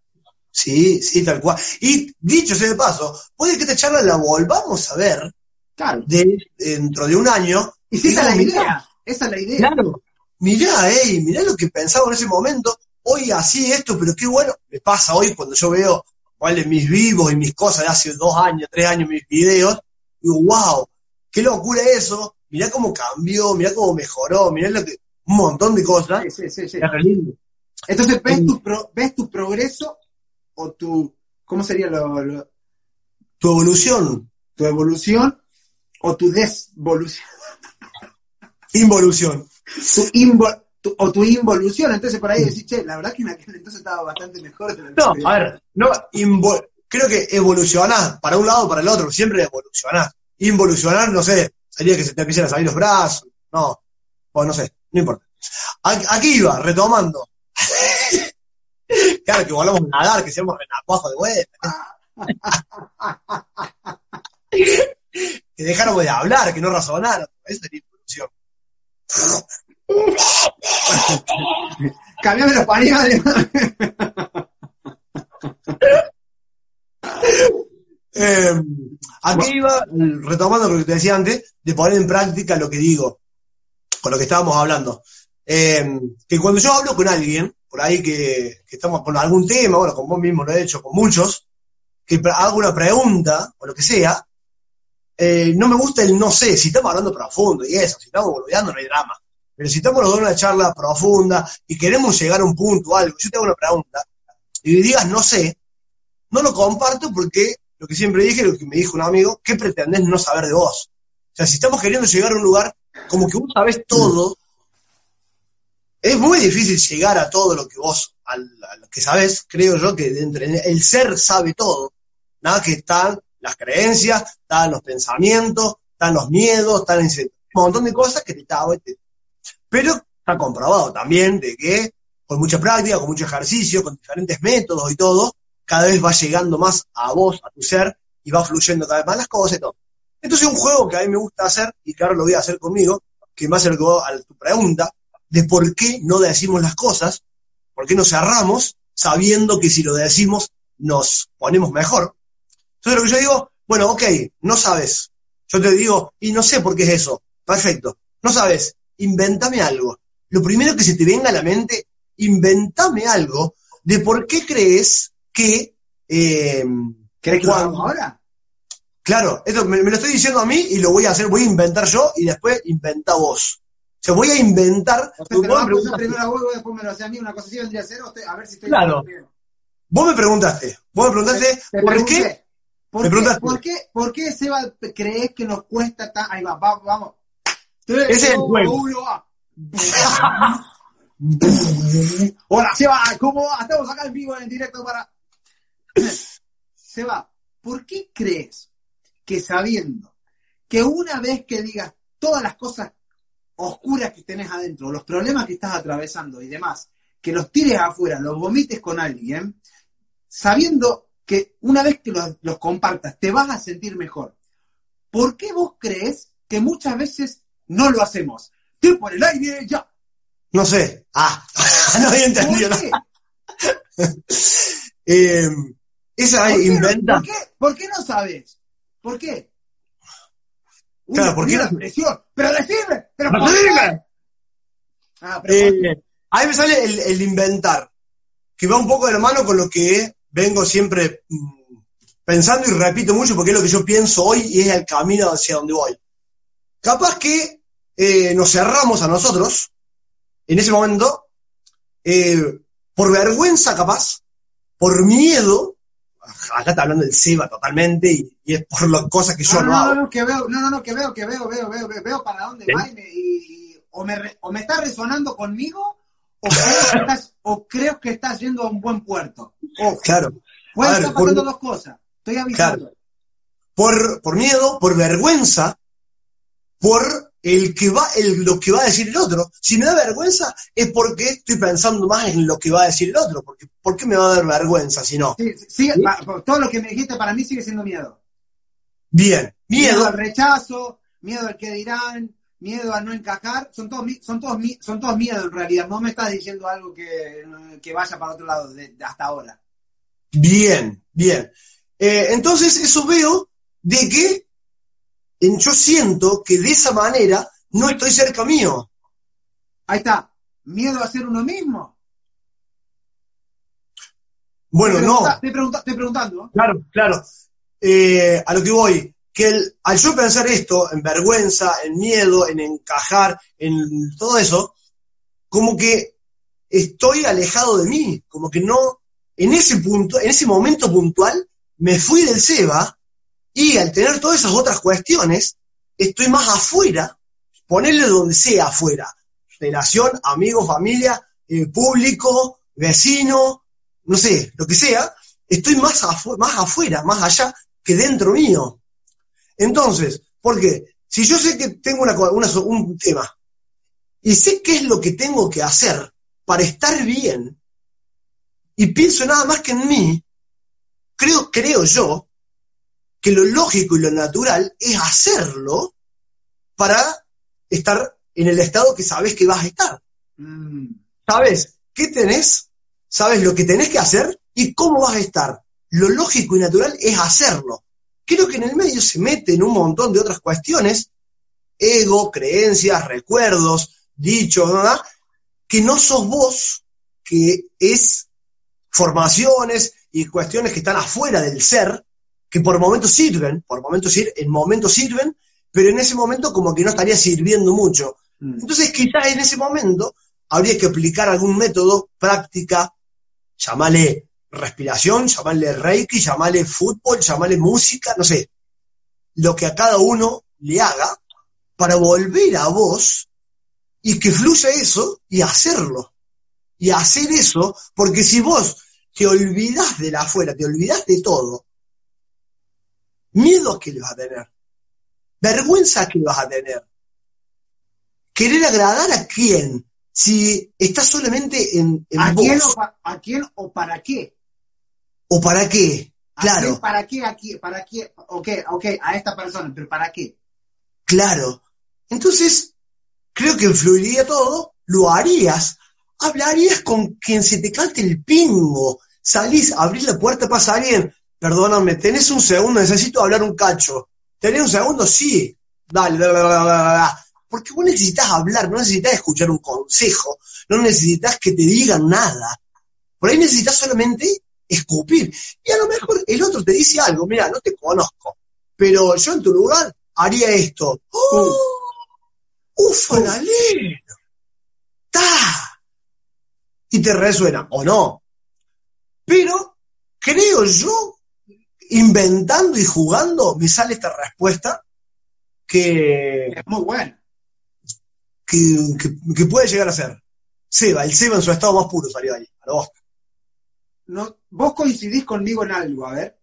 Sí, sí, tal cual. Y dicho sea de paso, puede que esta charla la volvamos a ver Claro. de, dentro de un año. Y si esa es la idea. Esa es la idea. Claro. Mirá, ey, mirá lo que pensaba en ese momento. Hoy así esto, pero qué bueno. Me pasa hoy cuando yo veo cuál de mis vivos y mis cosas de hace dos años, tres años, mis videos. Digo, wow, qué locura eso. Mirá cómo cambió, mirá cómo mejoró, mirá lo que, un montón de cosas. Sí, sí, sí, lindo. Entonces, ¿ves tu, pro- ¿ves tu progreso o tu, ¿cómo sería lo, lo- Tu evolución, tu evolución o tu desvolución? involución. Tu invo- tu- o tu involución. Entonces, por ahí decís, che, la verdad que en aquel entonces estaba bastante mejor. de lo que No, a ver, no, invo- creo que evolucionás para un lado o para el otro, siempre evolucionás. Involucionar, no sé, sería que se te empiecen a salir los brazos, no, o no sé, no importa. Aquí iba, retomando. <laughs> claro, que volvamos a nadar, que seamos renacuajos de vuelta. <laughs> que dejáramos de hablar, que no razonáramos. Eso sería involución. <laughs> Cambiame los pañales. Eh, <laughs> aquí iba, retomando lo que te decía antes, de poner en práctica lo que digo, con lo que estábamos hablando. Eh, que cuando yo hablo con alguien, por ahí que, que estamos con algún tema, bueno, con vos mismo lo he hecho con muchos, que hago una pregunta, o lo que sea, eh, no me gusta el no sé, si estamos hablando profundo y eso, si estamos boludeando no hay drama. Pero si estamos los dos en una charla profunda y queremos llegar a un punto o algo, yo te hago una pregunta, y digas no sé, no lo comparto porque lo que siempre dije, lo que me dijo un amigo, ¿qué pretendés no saber de vos? O sea, si estamos queriendo llegar a un lugar como que vos sabés todo, es muy difícil llegar a todo lo que vos, a lo que sabés, creo yo que entre el ser sabe todo. Nada que están las creencias, están los pensamientos, están los miedos, están un montón de cosas que te está, pero está comprobado también de que con mucha práctica, con mucho ejercicio, con diferentes métodos y todo, cada vez va llegando más a vos, a tu ser, y va fluyendo cada vez más las cosas y todo. Entonces un juego que a mí me gusta hacer, y ahora lo voy a hacer conmigo, que me acercó a tu pregunta, de por qué no decimos las cosas, por qué nos cerramos, sabiendo que si lo decimos nos ponemos mejor. Entonces lo que yo digo, bueno, ok, no sabes. Yo te digo, y no sé por qué es eso. Perfecto. No sabes, invéntame algo. Lo primero que se te venga a la mente, inventame algo de por qué crees que... Eh, ¿Crees que ahora? Claro, esto me, lo estoy diciendo a mí y lo voy a hacer, voy a inventar yo y después inventa vos. O sea, voy a inventar. O sea, vos primero a vos y después me lo a mí, una cosa así vendría a ser, a ver si estoy. Claro. Vos me preguntaste, vos me preguntaste, ¿por qué? ¿Por, qué, ¿por, qué, ¿Por qué, Seba, crees que nos cuesta tan. Ahí va, va vamos. Ese es el juego. <laughs> Hola, Seba, ¿cómo va? Estamos acá en vivo, en directo para. <clears throat> Seba, ¿por qué crees que sabiendo que una vez que digas todas las cosas oscuras que tenés adentro, los problemas que estás atravesando y demás, que los tires afuera, los vomites con alguien, sabiendo que una vez que los, compartas te vas a sentir mejor. ¿Por qué vos crees que muchas veces no lo hacemos? Te por el aire ya. No sé. Ah, <laughs> no había entendido nada. <laughs> eh, esa inventa. ¿por, qué, ¿Por qué no sabes? ¿Por qué? claro, ¿por qué? presión. Pero decime, pero ¿por qué? Ah, eh, ahí me sale el, el, inventar, que va un poco de la mano con lo que vengo siempre mm, pensando y repito mucho porque es lo que yo pienso hoy y es el camino hacia donde voy. Capaz que eh, nos cerramos a nosotros en ese momento, eh, por vergüenza capaz, por miedo, acá está hablando del SEBA totalmente y, es por las cosas que yo no, no, hago. No, no, que veo, no, no, no, que veo, que veo, veo, veo, veo, para dónde va y, o, me, o me está resonando conmigo o creo que estás, o creo que estás yendo a un buen puerto. Claro. Pueden estar pasando dos cosas. Estoy avisando. Por, por miedo, por vergüenza, por el que va, el, lo que va a decir el otro. Si me da vergüenza es porque estoy pensando más en lo que va a decir el otro. Porque, ¿Por qué me va a dar vergüenza si no? Sí, todo lo que me dijiste para mí sigue siendo miedo. Bien, miedo. al rechazo, miedo al que dirán, miedo a no encajar, son todos, son todos, son todos miedos en realidad. No me estás diciendo algo que, vaya para otro lado de, hasta ahora. Bien, bien. Eh, entonces, eso veo de que yo siento que de esa manera no estoy cerca mío. Ahí está. ¿Miedo a ser uno mismo? Bueno, no. Estoy, preguntando. Claro, claro. Eh, a lo que voy, que al yo pensar esto, en vergüenza, en miedo, en encajar, en todo eso, como que estoy alejado de mí, como que no, en ese punto, en ese momento puntual, me fui del SEBA y al tener todas esas otras cuestiones, estoy más afuera, ponerle donde sea afuera, relación, amigo, familia, eh, público, vecino, no sé, lo que sea, estoy más, más afuera, más allá que dentro mío. Entonces, ¿por qué? Si yo sé que tengo una, un tema y sé qué es lo que tengo que hacer para estar bien y pienso nada más que en mí, creo, creo yo que lo lógico y lo natural es hacerlo para estar en el estado que sabes que vas a estar. Mm. Sabes qué tenés, sabes lo que tenés que hacer y cómo vas a estar. Lo lógico y natural es hacerlo. Creo que en el medio se meten un montón de otras cuestiones, ego, creencias, recuerdos, dichos, ¿verdad? que no sos vos, que es formaciones y cuestiones que están afuera del ser, que por momentos sirven, por momentos sirven, en momentos sirven, pero en ese momento como que no estaría sirviendo mucho. Mm. Entonces quizás en ese momento habría que aplicar algún método, práctica, llámale respiración, llamarle reiki, llamarle fútbol, llamarle música, no sé, lo que a cada uno le haga para volver a vos y que fluya eso y hacerlo. Y hacer eso, porque si vos te olvidás de la afuera, te olvidás de todo, miedo que le vas a tener, vergüenza que vas a tener, querer agradar a quién, si estás solamente en, ¿A, quién o ¿A quién o para qué? ¿O para qué? Claro. ¿Para qué? Aquí, ¿Para qué? Ok, ok, a esta persona, pero ¿para qué? Claro. Entonces, creo que fluiría todo, lo harías, hablarías con quien se te cante el pingo, salís, abrís la puerta, pasa alguien, perdóname, tenés un segundo, necesito hablar un cacho. ¿Tenés un segundo? Sí. Dale, dale, dale, dale, Porque vos necesitas hablar, no necesitas escuchar un consejo, no necesitas que te digan nada. Por ahí necesitas solamente escupir. Y a lo mejor el otro te dice algo, mira, no te conozco, pero yo en tu lugar haría esto. ¡Oh! ¡Ufanalero! ¡Ta! Y te resuena, o no. Pero creo yo, inventando y jugando, me sale esta respuesta que... Es muy buena. Que, puede llegar a ser. Seba, el Seba en su estado más puro salió ahí, a la no, vos coincidís conmigo en algo, a ver.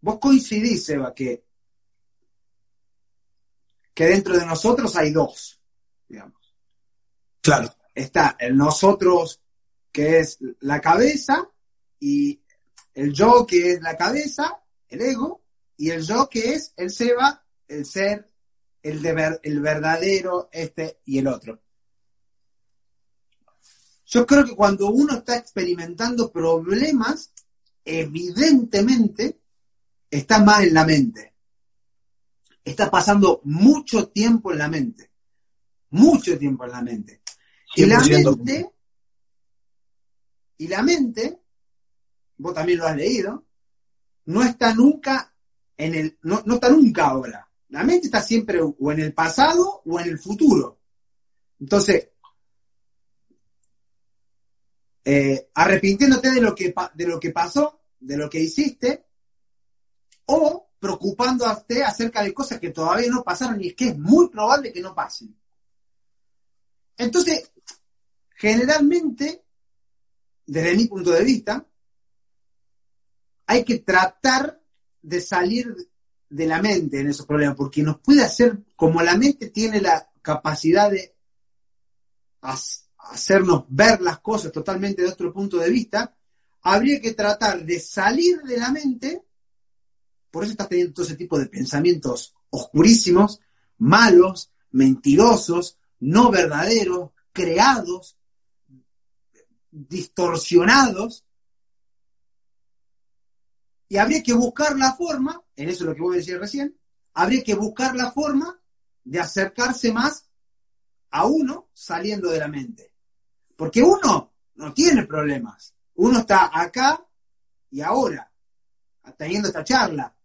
Vos coincidís, Eva, que, que dentro de nosotros hay dos, digamos. Claro. Está el nosotros, que es la cabeza, y el yo, que es la cabeza, el ego, y el yo, que es el Seba, el ser, el, de el verdadero, este y el otro. Yo creo que cuando uno está experimentando problemas, evidentemente está más en la mente. Está pasando mucho tiempo en la mente. Mucho tiempo en la mente. Y la mente, y la mente, vos también lo has leído, no está nunca en el, no, no está nunca ahora. La mente está siempre o en el pasado o en el futuro. Entonces, eh, arrepintiéndote de lo, que, de lo que pasó, de lo que hiciste, o preocupándote acerca de cosas que todavía no pasaron y es que es muy probable que no pasen. Entonces, generalmente, desde mi punto de vista, hay que tratar de salir de la mente en esos problemas, porque nos puede hacer, como la mente tiene la capacidad de hacernos ver las cosas totalmente de otro punto de vista, habría que tratar de salir de la mente, por eso estás teniendo todo ese tipo de pensamientos oscurísimos, malos, mentirosos, no verdaderos, creados, distorsionados, y habría que buscar la forma, en eso es lo que a decir recién, habría que buscar la forma de acercarse más a uno saliendo de la mente. Porque uno no tiene problemas. Uno está acá y ahora, teniendo esta charla.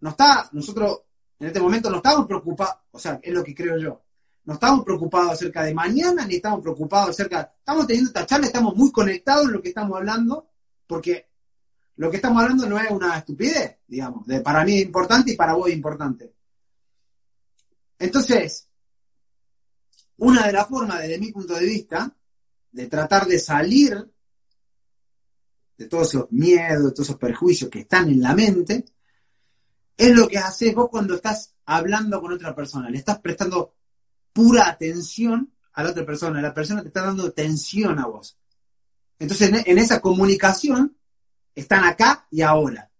No está, nosotros en este momento no estamos preocupados, o sea, es lo que creo yo. No estamos preocupados acerca de mañana, ni estamos preocupados acerca. Estamos teniendo esta charla, estamos muy conectados en lo que estamos hablando, porque lo que estamos hablando no es una estupidez, digamos. De, para mí es importante y para vos es importante. Entonces, una de las formas, desde mi punto de vista, de tratar de salir de todos esos miedos, de todos esos perjuicios que están en la mente, es lo que haces vos cuando estás hablando con otra persona. Le estás prestando pura atención a la otra persona. La persona te está dando atención a vos. Entonces, en, esa comunicación, están acá y ahora.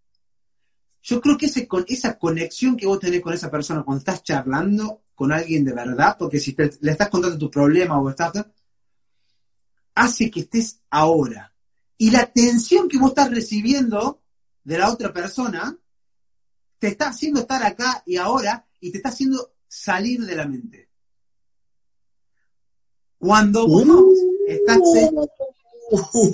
Yo creo que ese, con esa conexión que vos tenés con esa persona cuando estás charlando con alguien de verdad, porque si le estás contando tu problema o estás hace que estés ahora. Y la atención que vos estás recibiendo de la otra persona te está haciendo estar acá y ahora y te está haciendo salir de la mente. Cuando vos estás...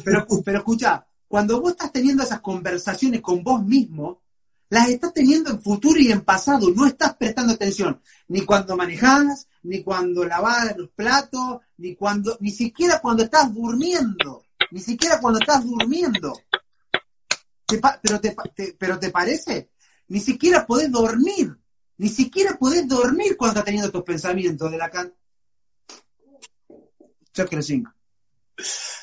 Pero, pero escucha, cuando vos estás teniendo esas conversaciones con vos mismo, las estás teniendo en futuro y en pasado, no estás prestando atención, ni cuando manejas, ni cuando lavas los platos, ni cuando, ni siquiera cuando estás durmiendo, ni siquiera cuando estás durmiendo. pero, te, pero te parece, ni siquiera podés dormir, ni siquiera podés dormir cuando estás teniendo estos pensamientos de Lacan. Chapter 5.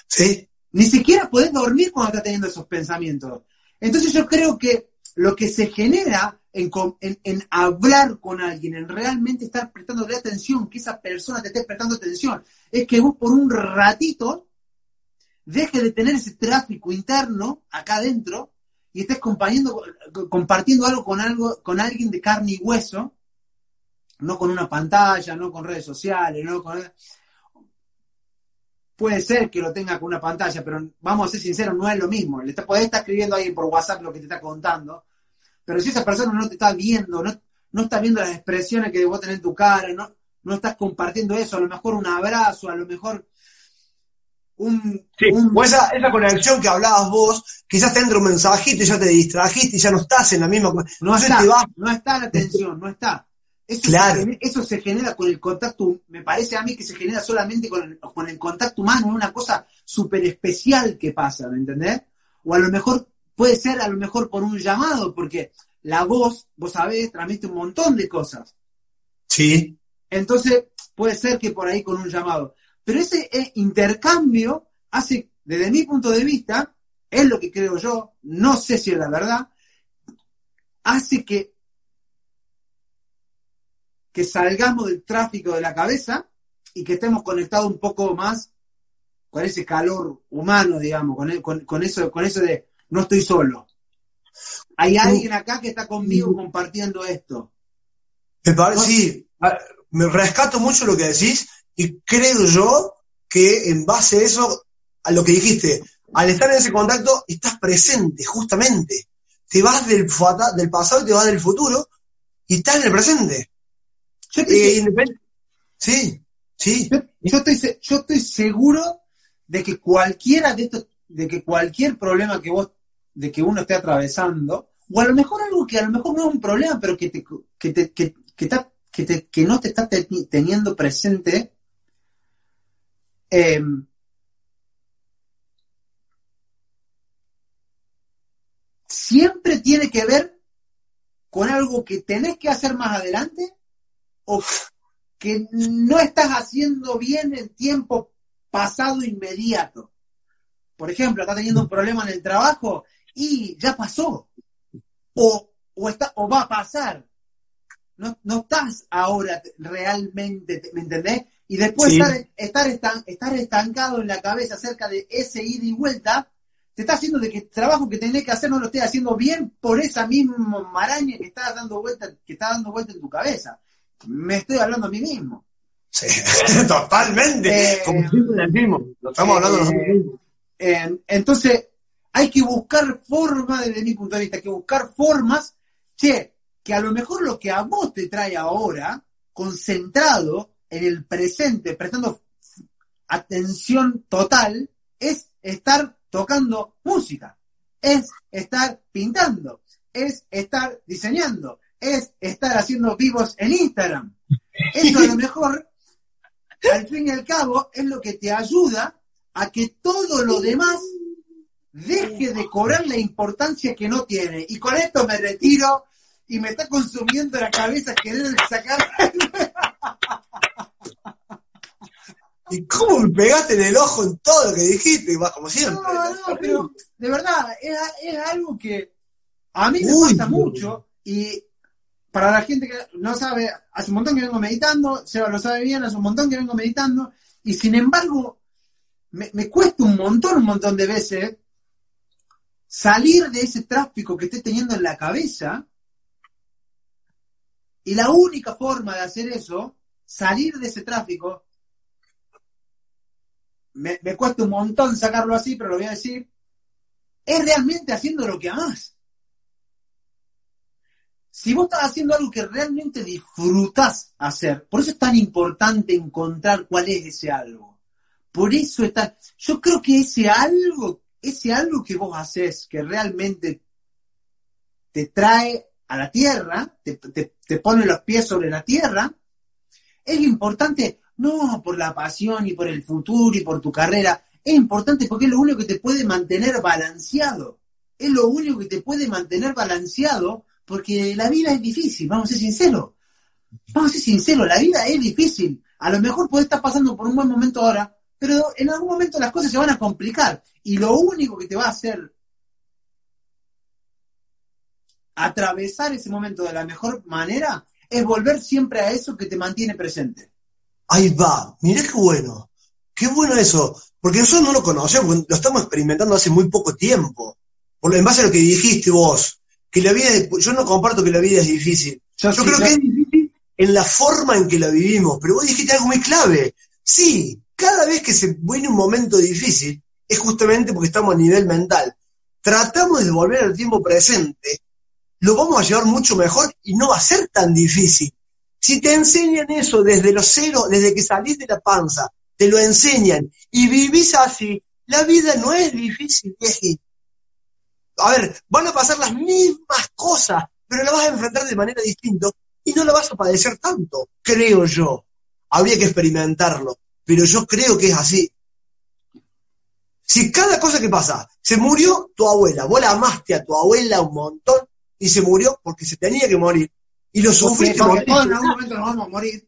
Sí. Ni siquiera podés dormir cuando estás teniendo esos pensamientos. Entonces yo creo que lo que se genera en, hablar con alguien, en realmente estar prestándole atención, que esa persona te esté prestando atención, es que vos por un ratito dejes de tener ese tráfico interno acá adentro y estés compartiendo, compartiendo algo con, algo con alguien de carne y hueso, no con una pantalla, no con redes sociales, no con... Puede ser que lo tenga con una pantalla, pero vamos a ser sinceros, no es lo mismo. Le está, podés estar escribiendo a alguien por WhatsApp lo que te está contando, pero si esa persona no te está viendo, no, no está viendo las expresiones que vos tenés en tu cara, no, no estás compartiendo eso, a lo mejor un abrazo, a lo mejor un... Sí, o esa, esa conexión que hablabas vos, quizás te entra un mensajito y ya te distrajiste y ya no estás en la misma... No está, no está la atención, no está. Eso, claro. se, eso se genera con el contacto, me parece a mí que se genera solamente con el, con el contacto humano, una cosa súper especial que pasa, ¿me entendés? O a lo mejor puede ser a lo mejor por un llamado, porque la voz, vos sabés, transmite un montón de cosas. Sí. Entonces, puede ser que por ahí con un llamado. Pero ese eh, intercambio hace, desde mi punto de vista, es lo que creo yo, no sé si es la verdad, hace que, que salgamos del tráfico de la cabeza y que estemos conectados un poco más con ese calor humano, digamos, con, eso, con eso de no estoy solo. Hay alguien acá que está conmigo compartiendo esto. Me parece, sí, me rescato mucho lo que decís y creo yo que en base a eso, a lo que dijiste, al estar en ese contacto, estás presente, justamente. Te vas del, del pasado y te vas del futuro y estás en el presente. Eh, sí, sí. Yo, estoy, yo estoy seguro de que cualquiera de estos, de que cualquier problema que vos, de que uno esté atravesando, o a lo mejor algo que a lo mejor no es un problema, pero que te, que te, que, que, que no te está teniendo presente, Em, siempre tiene que ver con algo que tenés que hacer más adelante o que no estás haciendo bien en tiempo pasado inmediato. Por ejemplo, estás teniendo un problema en el trabajo y ya pasó. O, o, está, o va a pasar. No, no estás ahora realmente, ¿me entendés? Y después estar, estar, estar estancado en la cabeza acerca de ese ida y vuelta, te está haciendo de que el trabajo que tenés que hacer no lo estés haciendo bien por esa misma maraña que está dando vuelta, que está dando vuelta en tu cabeza. Me estoy hablando a mí mismo. Sí, <laughs> totalmente. Eh, Como siempre decimos, lo estamos hablando nosotros mismos. Eh, entonces, hay que buscar formas, desde mi punto de vista, hay que buscar formas, che, que a lo mejor lo que a vos te trae ahora, concentrado, en el presente, prestando atención total, es estar tocando música, es estar pintando, es estar diseñando, es estar haciendo vivos en Instagram. Eso a lo mejor, al fin y al cabo, es lo que te ayuda a que todo lo demás deje de cobrar la importancia que no tiene. Y con esto me retiro y me está consumiendo la cabeza querer sacar ¿Y cómo me pegaste en el ojo en todo lo que dijiste? Vas como siempre. No, no, pero de verdad, es, algo que a mí me gusta mucho y para la gente que no sabe, hace un montón que vengo meditando, Seba lo sabe bien, hace un montón que vengo meditando y sin embargo me, me cuesta un montón, un montón de veces salir de ese tráfico que estoy teniendo en la cabeza y la única forma de hacer eso, salir de ese tráfico, me, cuesta un montón sacarlo así, pero lo voy a decir, es realmente haciendo lo que amás. Si vos estás haciendo algo que realmente disfrutás hacer, por eso es tan importante encontrar cuál es ese algo. Por eso está, yo creo que ese algo, ese algo que vos haces, que realmente te trae a la tierra, te, te pone los pies sobre la tierra, es importante no por la pasión y por el futuro y por tu carrera. Es importante porque es lo único que te puede mantener balanceado. es lo único que te puede mantener balanceado, porque la vida es difícil, vamos a ser sinceros. Vamos a ser sinceros, la vida es difícil. A lo mejor puede estar pasando por un buen momento ahora, pero en algún momento las cosas se van a complicar. Y lo único que te va a hacer atravesar ese momento de la mejor manera es volver siempre a eso que te mantiene presente. Ahí va, mirá qué bueno. Qué bueno eso. Porque nosotros no lo conocemos, lo estamos experimentando hace muy poco tiempo. Por en base a lo que dijiste vos, que la vida, yo no comparto que la vida es difícil. Yo, creo que es difícil en la forma en que la vivimos, pero vos dijiste algo muy clave. Sí, cada vez que se viene un momento difícil, es justamente porque estamos a nivel mental. Tratamos de volver al tiempo presente, lo vamos a llevar mucho mejor y no va a ser tan difícil. Si te enseñan eso desde los cero, desde que salís de la panza, te lo enseñan y vivís así, la vida no es difícil, vieji. A ver, van a pasar las mismas cosas, pero la vas a enfrentar de manera distinta y no la vas a padecer tanto, creo yo. Habría que experimentarlo, pero yo creo que es así. Si cada cosa que pasa, se murió tu abuela, vos la amaste a tu abuela un montón y se murió porque se tenía que morir. Y lo sufriste. Porque en algún momento nos vamos a morir.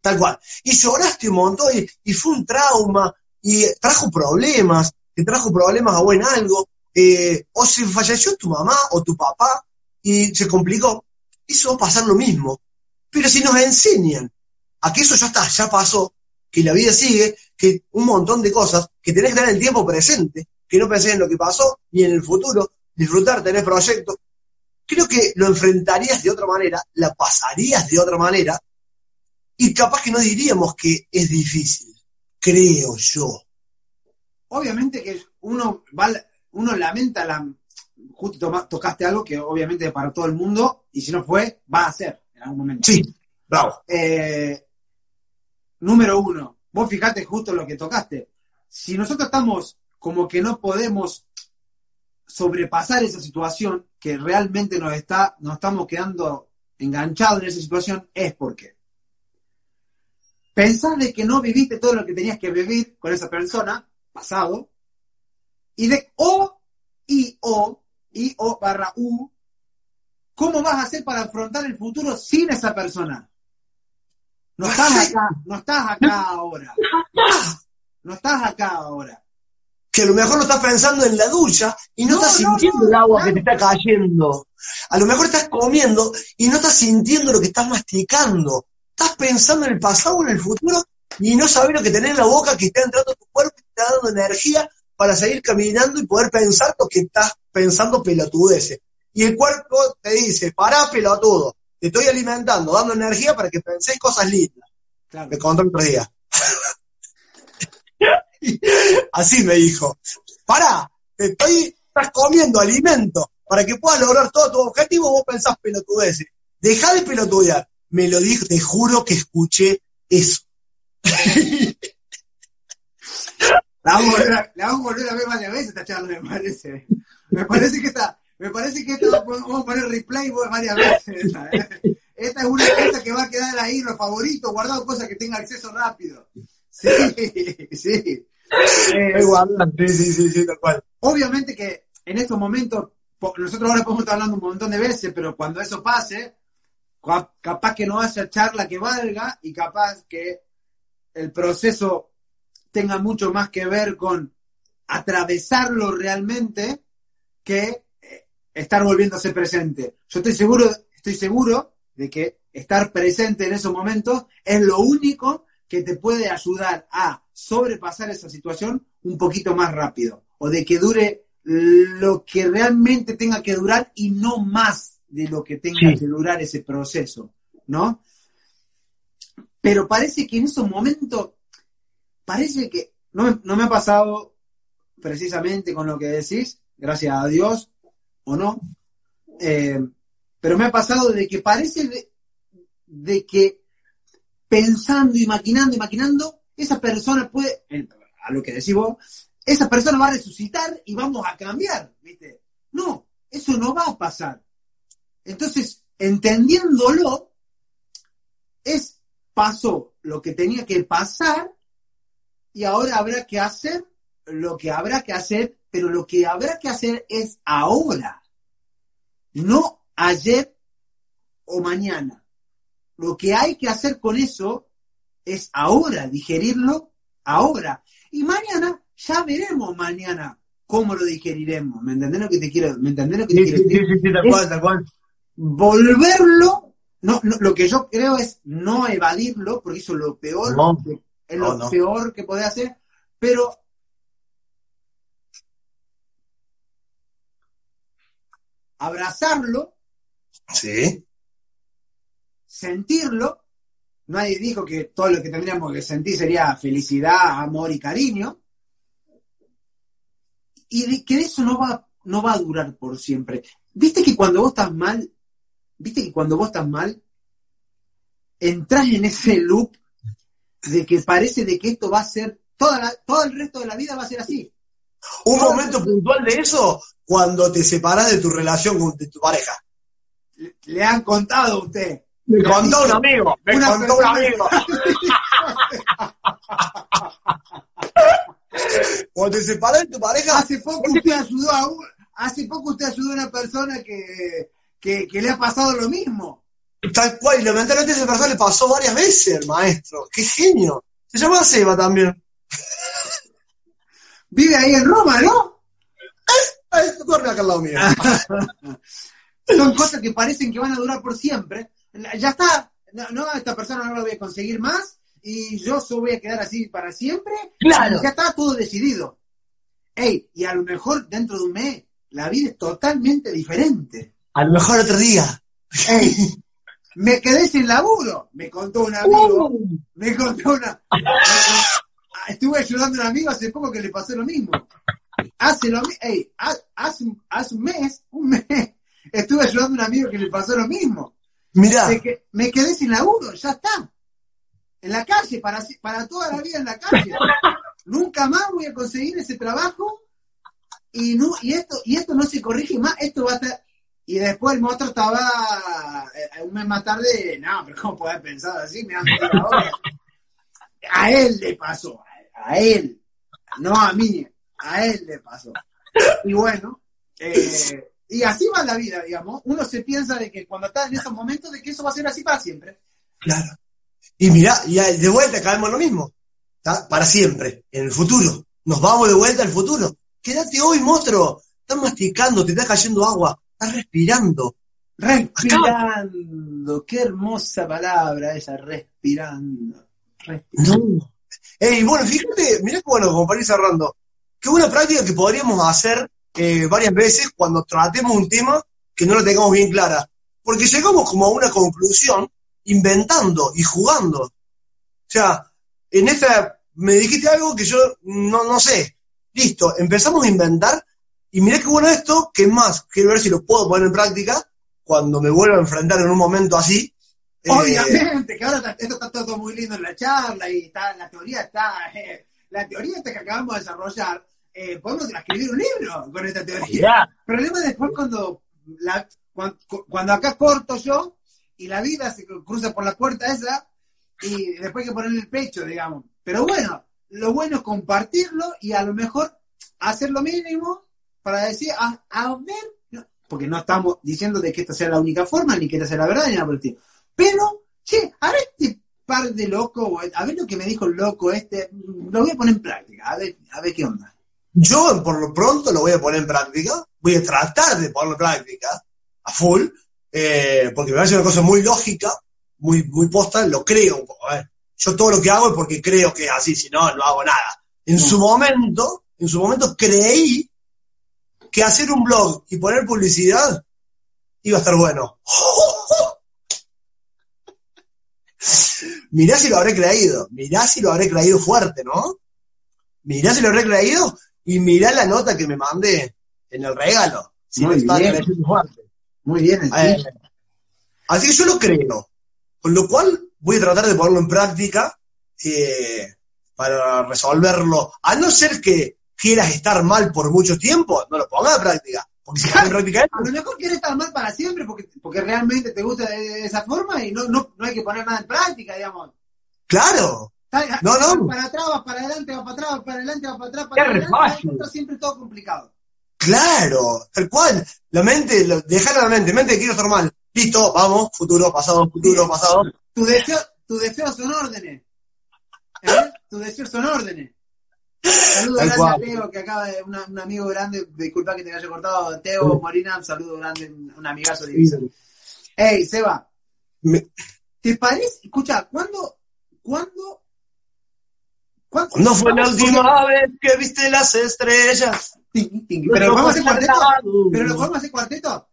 Tal cual. Y lloraste un montón y, fue un trauma y trajo problemas, te trajo problemas a buen algo. Eh, o se falleció tu mamá o tu papá y se complicó. Eso va a pasar lo mismo. Pero si nos enseñan a que eso ya está, ya pasó, que la vida sigue, que un montón de cosas, que tenés que tener el tiempo presente, que no pensés en lo que pasó ni en el futuro, disfrutar, tener proyectos, creo que lo enfrentarías de otra manera, la pasarías de otra manera, y capaz que no diríamos que es difícil, creo yo. Obviamente que uno, va, uno lamenta la... Justo tocaste algo que obviamente para todo el mundo, y si no fue, va a ser en algún momento. Sí, bravo. Eh, número uno, vos fijate justo lo que tocaste. Si nosotros estamos como que no podemos sobrepasar esa situación, que realmente nos, está, nos estamos quedando enganchados en esa situación, es porque pensás de que no viviste todo lo que tenías que vivir con esa persona, pasado, y de o, y o, y o barra u, ¿cómo vas a hacer para afrontar el futuro sin esa persona? No estás acá, no estás acá ahora. No estás acá ahora que a lo mejor no estás pensando en la ducha y no, estás sintiendo el agua que te está cayendo. A lo mejor estás comiendo y no estás sintiendo lo que estás masticando. Estás pensando en el pasado o en el futuro y no sabes lo que tenés en la boca que está entrando a tu cuerpo y te está dando energía para seguir caminando y poder pensar lo que estás pensando pelotudeces. Y el cuerpo te dice, pará pelotudo, te estoy alimentando, dando energía para que penséis cosas lindas. Me contó el otro día. <laughs> Así me dijo, para, te estoy, estás comiendo alimento para que puedas lograr todo tu objetivo, vos pensás pelotudeces. Deja de pelotudear. Me lo dijo, te juro que escuché eso. <laughs> La vamos, a volver a, ver varias veces esta charla, me parece. Me parece que esta, me parece que esta vamos a poner replay varias veces. Esta, ¿eh? esta es una esta que va a quedar ahí, los favoritos, guardado cosas que tenga acceso rápido. Sí, sí. sí, sí, sí, sí, tal cual. Obviamente que en estos momentos, nosotros ahora podemos estar hablando un montón de veces, pero cuando eso pase, capaz que no haya charla que valga y capaz que el proceso tenga mucho más que ver con atravesarlo realmente que eh, estar volviéndose presente. Yo estoy seguro, estoy seguro de que estar presente en esos momentos es lo único que te puede ayudar a sobrepasar esa situación un poquito más rápido o de que dure lo que realmente tenga que durar y no más de lo que tenga que durar ese proceso, ¿no? Pero parece que en esos momentos, parece que, no me, ha pasado precisamente con lo que decís, gracias a Dios, o no, eh, pero me ha pasado de que parece de que pensando y maquinando y maquinando, esa persona puede, a lo que decís vos, esa persona va a resucitar y vamos a cambiar, ¿viste? No, eso no va a pasar. Entonces, entendiéndolo, es, pasó lo que tenía que pasar y ahora habrá que hacer lo que habrá que hacer pero lo que habrá que hacer es ahora, no ayer o mañana. Lo que hay que hacer con eso es ahora, digerirlo ahora. Y mañana, ya veremos mañana cómo lo digeriremos. ¿Me entendés lo que te quiero, me entendés lo que te quiero decir? sí, sí, tal cual, tal cual. Volverlo, no, no, lo que yo creo es no evadirlo, porque eso es lo peor, No. que- es No, lo no. peor que podés hacer, pero abrazarlo, Sí. sentirlo. Nadie dijo que todo lo que tendríamos que sentir sería felicidad, amor y cariño. Y que eso no va, no va a durar por siempre. Viste que cuando vos estás mal, viste que cuando vos estás mal, entras en ese loop de que parece de que esto va a ser, toda la- todo el resto de la vida va a ser así. Un momento puntual de eso, cuando te separas de tu relación con de tu pareja. Le, le han contado a usted. Me contó un amigo, me una contó un amigo. <laughs> Cuando te separas de tu pareja, Hace poco usted ayudó a un- hace poco usted ayudó a una persona que, que, que le ha pasado lo mismo. Tal cual, y lamentablemente a esa persona le pasó varias veces el maestro. ¡Qué genio! Se llama Seba también. <laughs> Vive ahí en Roma, ¿no? Ay, duerme acá al lado mío. <laughs> Son cosas que parecen que van a durar por siempre. Ya está, no, no, esta persona no la voy a conseguir más y yo solo voy a quedar así para siempre. Claro. Ya está todo decidido. Ey, y a lo mejor dentro de un mes la vida es totalmente diferente. A lo mejor otro día. Ey, me quedé sin laburo, me contó un amigo. Uh, Me contó una. Estuve ayudando a un amigo hace poco que le pasó lo mismo. Hace lo mi- ey, ha- hace, un- hace un mes, un mes, estuve ayudando a un amigo que le pasó lo mismo. mirá, Me, que- me quedé sin laburo, ya está. En la calle, para, para toda la vida en la calle. Nunca más voy a conseguir ese trabajo y no, y esto, y esto no se corrige más, esto va a estar. Y después el monstruo estaba eh, un mes más tarde, no, pero ¿cómo podés pensar así? Me han ahora. A él le pasó, a, él, no a mí, a él le pasó. Y bueno, eh, y así va la vida, digamos. Uno se piensa de que cuando está en esos momentos, de que eso va a ser así para siempre. claro. Y mirá, y de vuelta caemos lo mismo. Para siempre, en el futuro. Nos vamos de vuelta al futuro. Quédate hoy, monstruo. Estás masticando, te está cayendo agua. Estás respirando. Respirando, qué hermosa palabra esa, respirando. respirando. No. Ey, bueno, fíjate, mirá que bueno, como para ir cerrando. Qué buena práctica que podríamos hacer eh, varias veces cuando tratemos un tema que no lo tengamos bien clara. Porque llegamos como a una conclusión inventando y jugando. O sea, en esta me dijiste algo que yo no, no sé. Listo, empezamos a inventar y mirá qué bueno esto, que es más, quiero ver si lo puedo poner en práctica cuando me vuelva a enfrentar en un momento así. Eh, Obviamente, que ahora está- esto está todo muy lindo en la charla y está, la teoría está, <laughs> eh, la teoría esta que acabamos de desarrollar, eh, podemos escribir un libro con esta teoría. El problema es después cuando, la, cuando, cuando acá corto yo y la vida se cruza por la puerta esa y después hay que ponerle el pecho, digamos. Pero bueno, lo bueno es compartirlo y a lo mejor hacer lo mínimo para decir, a, a ver, no, porque no estamos diciendo de que esta sea la única forma, ni que esta sea la verdad, ni nada por el estilo. Pero, che, a ver este par de loco, a ver lo que me dijo el loco este, lo voy a poner en práctica, a ver, a ver qué onda. Yo por lo pronto lo voy a poner en práctica, voy a tratar de ponerlo en práctica a full, eh, porque me parece una cosa muy lógica, muy, muy posta, lo creo. A ver, yo todo lo que hago es porque creo que es así, si no, no hago nada. En No. su momento, en su momento creí que hacer un blog y poner publicidad iba a estar bueno. <laughs> Mirá si lo habré creído, mirá si lo habré creído fuerte, ¿no? Mirá si lo habré creído y mirá la nota que me mandé en el regalo. Si Muy está bien. fuerte. Muy bien, Eh, así que yo lo creo. Con lo cual voy a tratar de ponerlo en práctica eh, para resolverlo. A no ser que quieras estar mal por mucho tiempo, no lo pongas en práctica. Porque si práctica A lo mejor quieres estar mal para siempre porque, porque realmente te gusta de, de esa forma y no, no, no hay que poner nada en práctica, digamos. claro. No, no. Para atrás, va para adelante, va para atrás, va para adelante, va para atrás, Qué para adelante. siempre todo complicado. Claro, tal cual. La mente, lo- dejar a la mente, mente quiero estar mal. Listo, vamos, futuro, pasado, futuro, pasado. Tus deseos, tus deseos son órdenes. ¿Eh? Tus deseos son órdenes. Saludo Tal grande a Teo, que acaba de, una- un amigo grande, disculpa que te haya cortado, Teo Morina, un saludo grande, un amigazo de Ibiza. Ey, Seba, Me- ¿te parece? Escucha, ¿cuándo, cuándo, cuándo? ¿Cuándo fue la última vez que viste las estrellas? Ting, ting, Pero lo podemos hacer cuarteto. Pero lo podemos hacer cuarteto.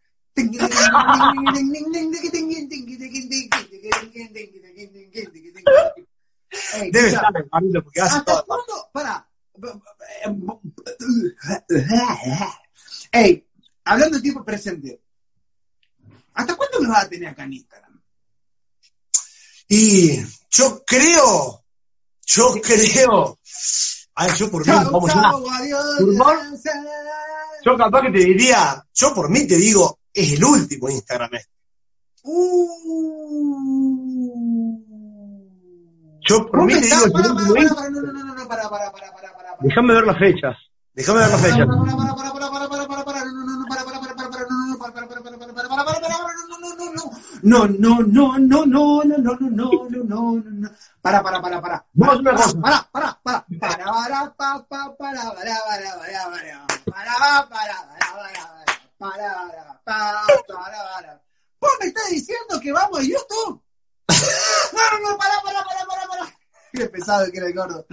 Debe estar, porque hace ¿Hasta cuándo? Para. Ey, hablando en tiempo presente. ¿Hasta cuándo me vas a tener acá en Instagram? Y yo creo, yo creo. Ay, yo por mí, vamos ya. adiós. Por favor. Yo capaz que te diría, yo por mí te digo, es el último Instagram este. Uh. Yo por mí te digo, para, para, para, no, para, para, para, para. Déjame ver las fechas. Déjame ver la fecha. No, no, no, no, no, no, no, no, no, no, no, no. Para, para, para, para. Vamos una cosa. Para, para, para. Para, para, pa, pa, para, para, para, para, para. Para, para, para, para, para, para, para, para. ¿Vos me estás diciendo que vamos a YouTube? No, no, no, para, para, para, para, para. Qué pesado que era el gordo.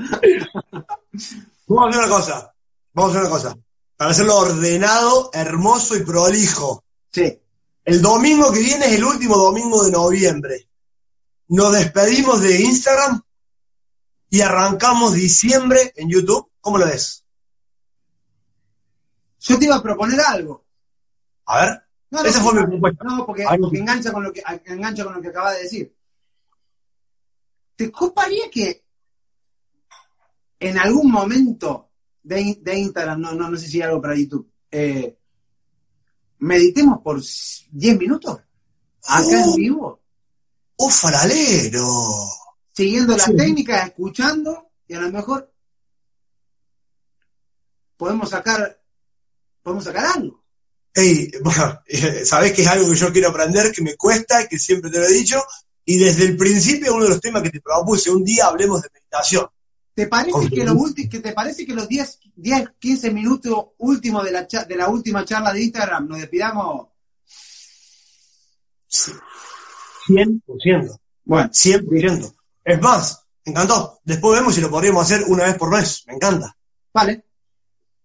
Vamos a hacer una cosa. Vamos a hacer una cosa. Para hacerlo ordenado, hermoso y prolijo. Sí. El domingo que viene es el último domingo de noviembre. Nos despedimos de Instagram y arrancamos diciembre en YouTube. ¿Cómo lo ves? Yo te iba a proponer algo. A ver. No, no, Esa fue mi propuesta. No, porque, engancha con lo que engancha con lo que acabas de decir. ¿Te coparía que en algún momento de, de Instagram, no, no, no sé si hay algo para YouTube, eh, meditemos por 10 minutos? Acá en Uh. vivo, ¡Uh, faralero! siguiendo las Sí. técnicas, escuchando, y a lo mejor podemos sacar, podemos sacar algo. Ey, bueno, <laughs> sabés que es algo que yo quiero aprender, que me cuesta, que siempre te lo he dicho, y desde el principio uno de los temas que te propuse, un día hablemos de meditación. ¿Te parece que, lo ulti- que te parece que los 10, 10 15 minutos últimos de la, de la última charla de Instagram nos despidamos? 100%. Bueno, 100%. Es más, me encantó. Después vemos si lo podríamos hacer una vez por mes. Me encanta. vale.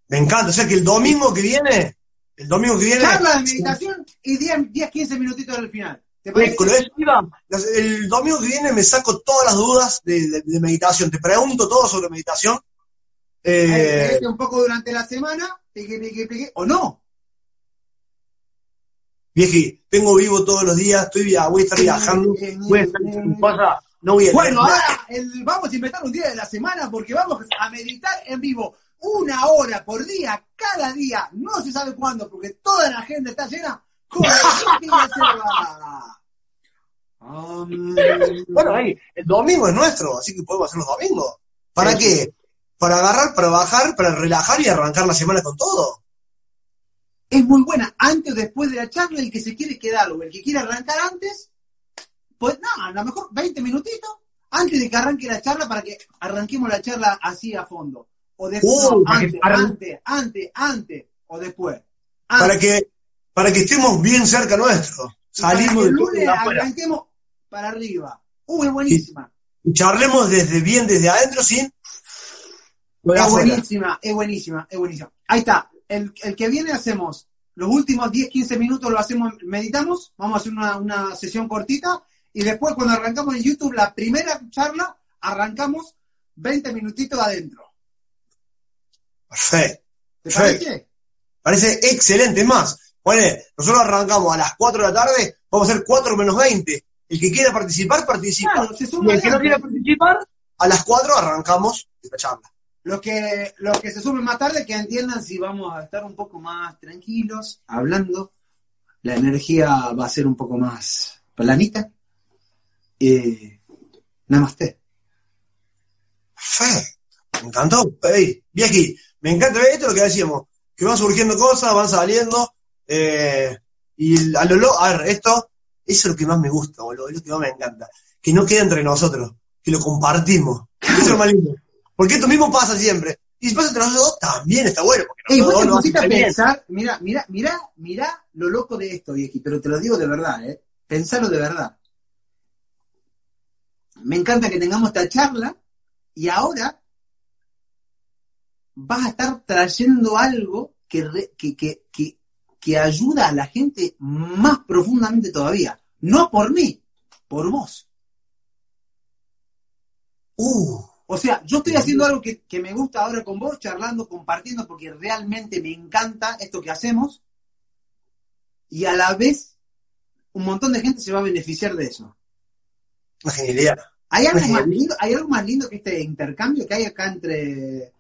Me encanta. O sea que el domingo que viene, el domingo que viene. Charla de meditación y 10, 10 15 minutitos al final. El domingo que viene me saco todas las dudas de, de- de meditación. Te pregunto todo sobre meditación. Eh, Eh, un poco durante la semana, o no. vieji, tengo vivo todos los días, estoy voy a estar viajando, voy a estar en casa, no voy a Bueno, ahora el- vamos a inventar un día de la semana porque vamos a meditar en vivo una hora por día, cada día, no se sabe cuándo, porque toda la agenda está llena. Um, <laughs> Bueno, ahí, el domingo es nuestro, así que podemos hacer los domingos. ¿Para Sí. qué? Para agarrar, para bajar, para relajar y arrancar la semana con todo. es muy buena antes o después de la charla, el que se quiere quedar o el que quiere arrancar antes, pues nada, a lo mejor 20 minutitos antes de que arranque la charla para que arranquemos la charla así a fondo. O después, Uh, no, antes, antes, antes, antes, o después. Para que, para que estemos bien cerca nuestro. Salimos el de arranquemos para arriba. Uh, es buenísima. Y charlemos desde bien, desde adentro, sin. Es buenísima, es buenísima, es buenísima. Ahí está. El, el que viene hacemos los últimos 10, 15 minutos lo hacemos, meditamos, vamos a hacer una, una sesión cortita y después cuando arrancamos en YouTube la primera charla, arrancamos 20 minutitos adentro. Perfecto. ¿Te Perfecto. parece? Parece excelente. Más, bueno, nosotros arrancamos a las 4 de la tarde, vamos a hacer 4 menos 20. El que quiera participar, participa. Claro, se y el que no quiera participar, a las 4 arrancamos esta charla. Los que, los que se sumen más tarde, que entiendan si vamos a estar un poco más tranquilos, hablando. La energía va a ser un poco más planita. Eh, namaste. Perfecto. Me encantó. Ey, vieji, me encanta esto es lo que decíamos, que van surgiendo cosas, van saliendo, eh, y a lo lo- a ver, esto, eso es lo que más me gusta, boludo, es lo que más me encanta. Que no quede entre nosotros, que lo compartimos. Eso es lo más lindo. Porque esto mismo pasa siempre. Y si pasa entre nosotros, también está bueno. Porque Ey, vos te pusiste a pensar, mira, mira, mira, mira lo loco de esto, vieji, pero te lo digo de verdad, ¿eh? Pensalo de verdad. Me encanta que tengamos esta charla y ahora vas a estar trayendo algo que, re- que, que, que, ayuda a la gente más profundamente todavía. No por mí, por vos. Uh, O sea, yo estoy haciendo algo que, que me gusta ahora con vos, charlando, compartiendo, porque realmente me encanta esto que hacemos. Y a la vez, un montón de gente se va a beneficiar de eso. ¿Hay algo más lindo, hay algo más lindo que este intercambio que hay acá entre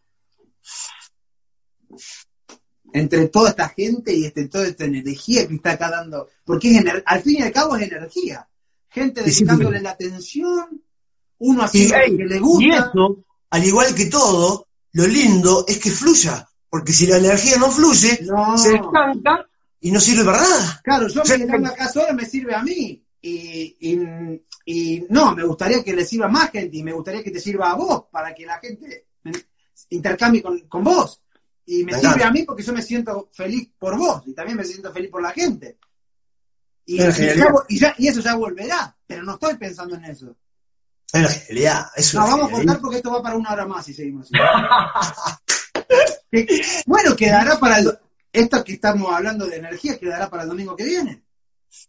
entre toda esta gente y este, toda esta energía que está acá dando? Porque es ener- al fin y al cabo es energía. Gente Sí, sí, dedicándole la atención, uno haciendo lo que le Y gusta. eso, al igual que todo, lo lindo es que fluya. Porque si la energía no fluye, No. se estanca y no sirve para nada. Claro, yo Sí. que tengo acá solo me sirve a mí. Y, y- y no, me gustaría que le sirva más gente y me gustaría que te sirva a vos para que la gente intercambie con, con vos. Y me Me sirve encanta. a mí porque yo me siento feliz por vos y también me siento feliz por la gente. Y, Es y genial. ya vo- y ya- y eso ya volverá, pero no estoy pensando en eso. Es una genialidad. Es No, vamos a cortar porque esto va para una hora más si seguimos así. <laughs> Bueno, quedará para el, esto que estamos hablando de energía, quedará para el domingo que viene.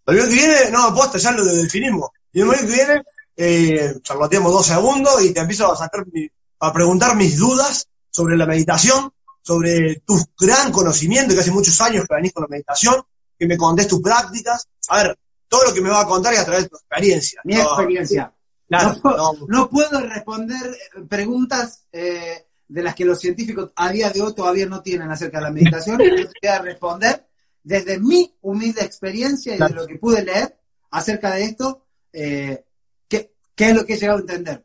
El domingo que viene, no, aposta, ya lo definimos. Y el domingo que viene, eh, charloteamos dos segundos y te empiezo a sacar, mi- a preguntar mis dudas sobre la meditación, sobre tu gran conocimiento, que hace muchos años que venís con la meditación, que me contés tus prácticas. A ver, todo lo que me va a contar es a través de tu experiencia. Mi No, experiencia. Claro, no, puedo, no. no puedo responder eh, preguntas eh, de las que los científicos a día de hoy todavía no tienen acerca de la meditación. Yo voy a responder desde mi humilde experiencia y de lo que pude leer acerca de esto, eh, qué, qué es lo que he llegado a entender.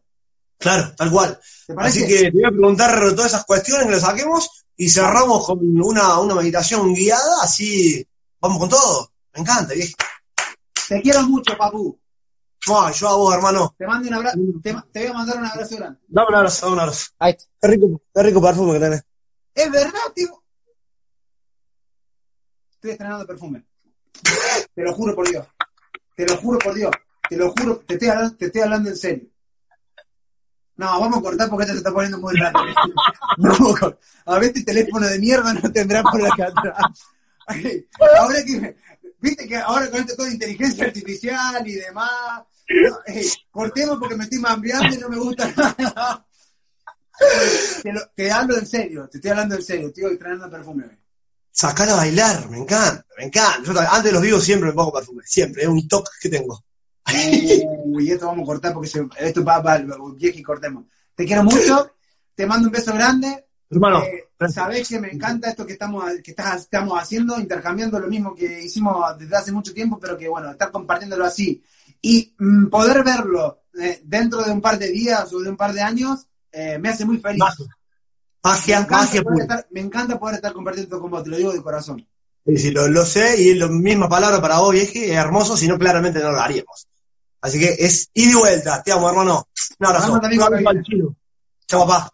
Claro, tal cual. Así que te voy a preguntar todas esas cuestiones que las saquemos y cerramos con una, una meditación guiada, así vamos con todo. Me encanta, viejo. Te quiero mucho, papu. Yo a vos, hermano. Te mando un abrazo. Te, te voy a mandar un abrazo grande. Dame un abrazo, dame un abrazo. Ahí está. Qué rico, qué rico perfume que tenés. Es verdad, tío. Estoy estrenando perfume. Te lo juro por Dios. Te lo juro por Dios. Te lo juro, te estoy hablando, te estoy hablando en serio. No, vamos a cortar porque esto se está poniendo muy grande. <laughs> No, a ver este teléfono de mierda no tendrá por acá atrás. Ahora que, viste que ahora con esto todo de inteligencia artificial y demás, cortemos porque me estoy mambreando y no me gusta <laughs> nada. Te, lo- te hablo en serio, te estoy hablando en serio, estoy estrenando perfume hoy. Sacar a bailar, me encanta, me encanta. Yo antes los vivos siempre me pongo perfume, siempre, es un toque que tengo. Uy, esto vamos a cortar porque se- esto va, viejo y cortemos. Te quiero mucho, te mando un beso grande. Hermano, Eh, sabés que me encanta esto que estamos que estás- estamos haciendo, intercambiando lo mismo que hicimos desde hace mucho tiempo, pero que bueno, estar compartiéndolo así y mm, poder verlo eh, dentro de un par de días o de un par de años eh, me hace muy feliz. magia, Me magia, encanta, magia poder estar, me encanta poder estar compartiendo con vos, te lo digo de corazón. Sí, sí, lo, lo sé y es la misma palabra para vos, vieje, es hermoso, si no claramente no lo haríamos. Así que es ida y vuelta, te amo, hermano. Un abrazo. Un abrazo papá.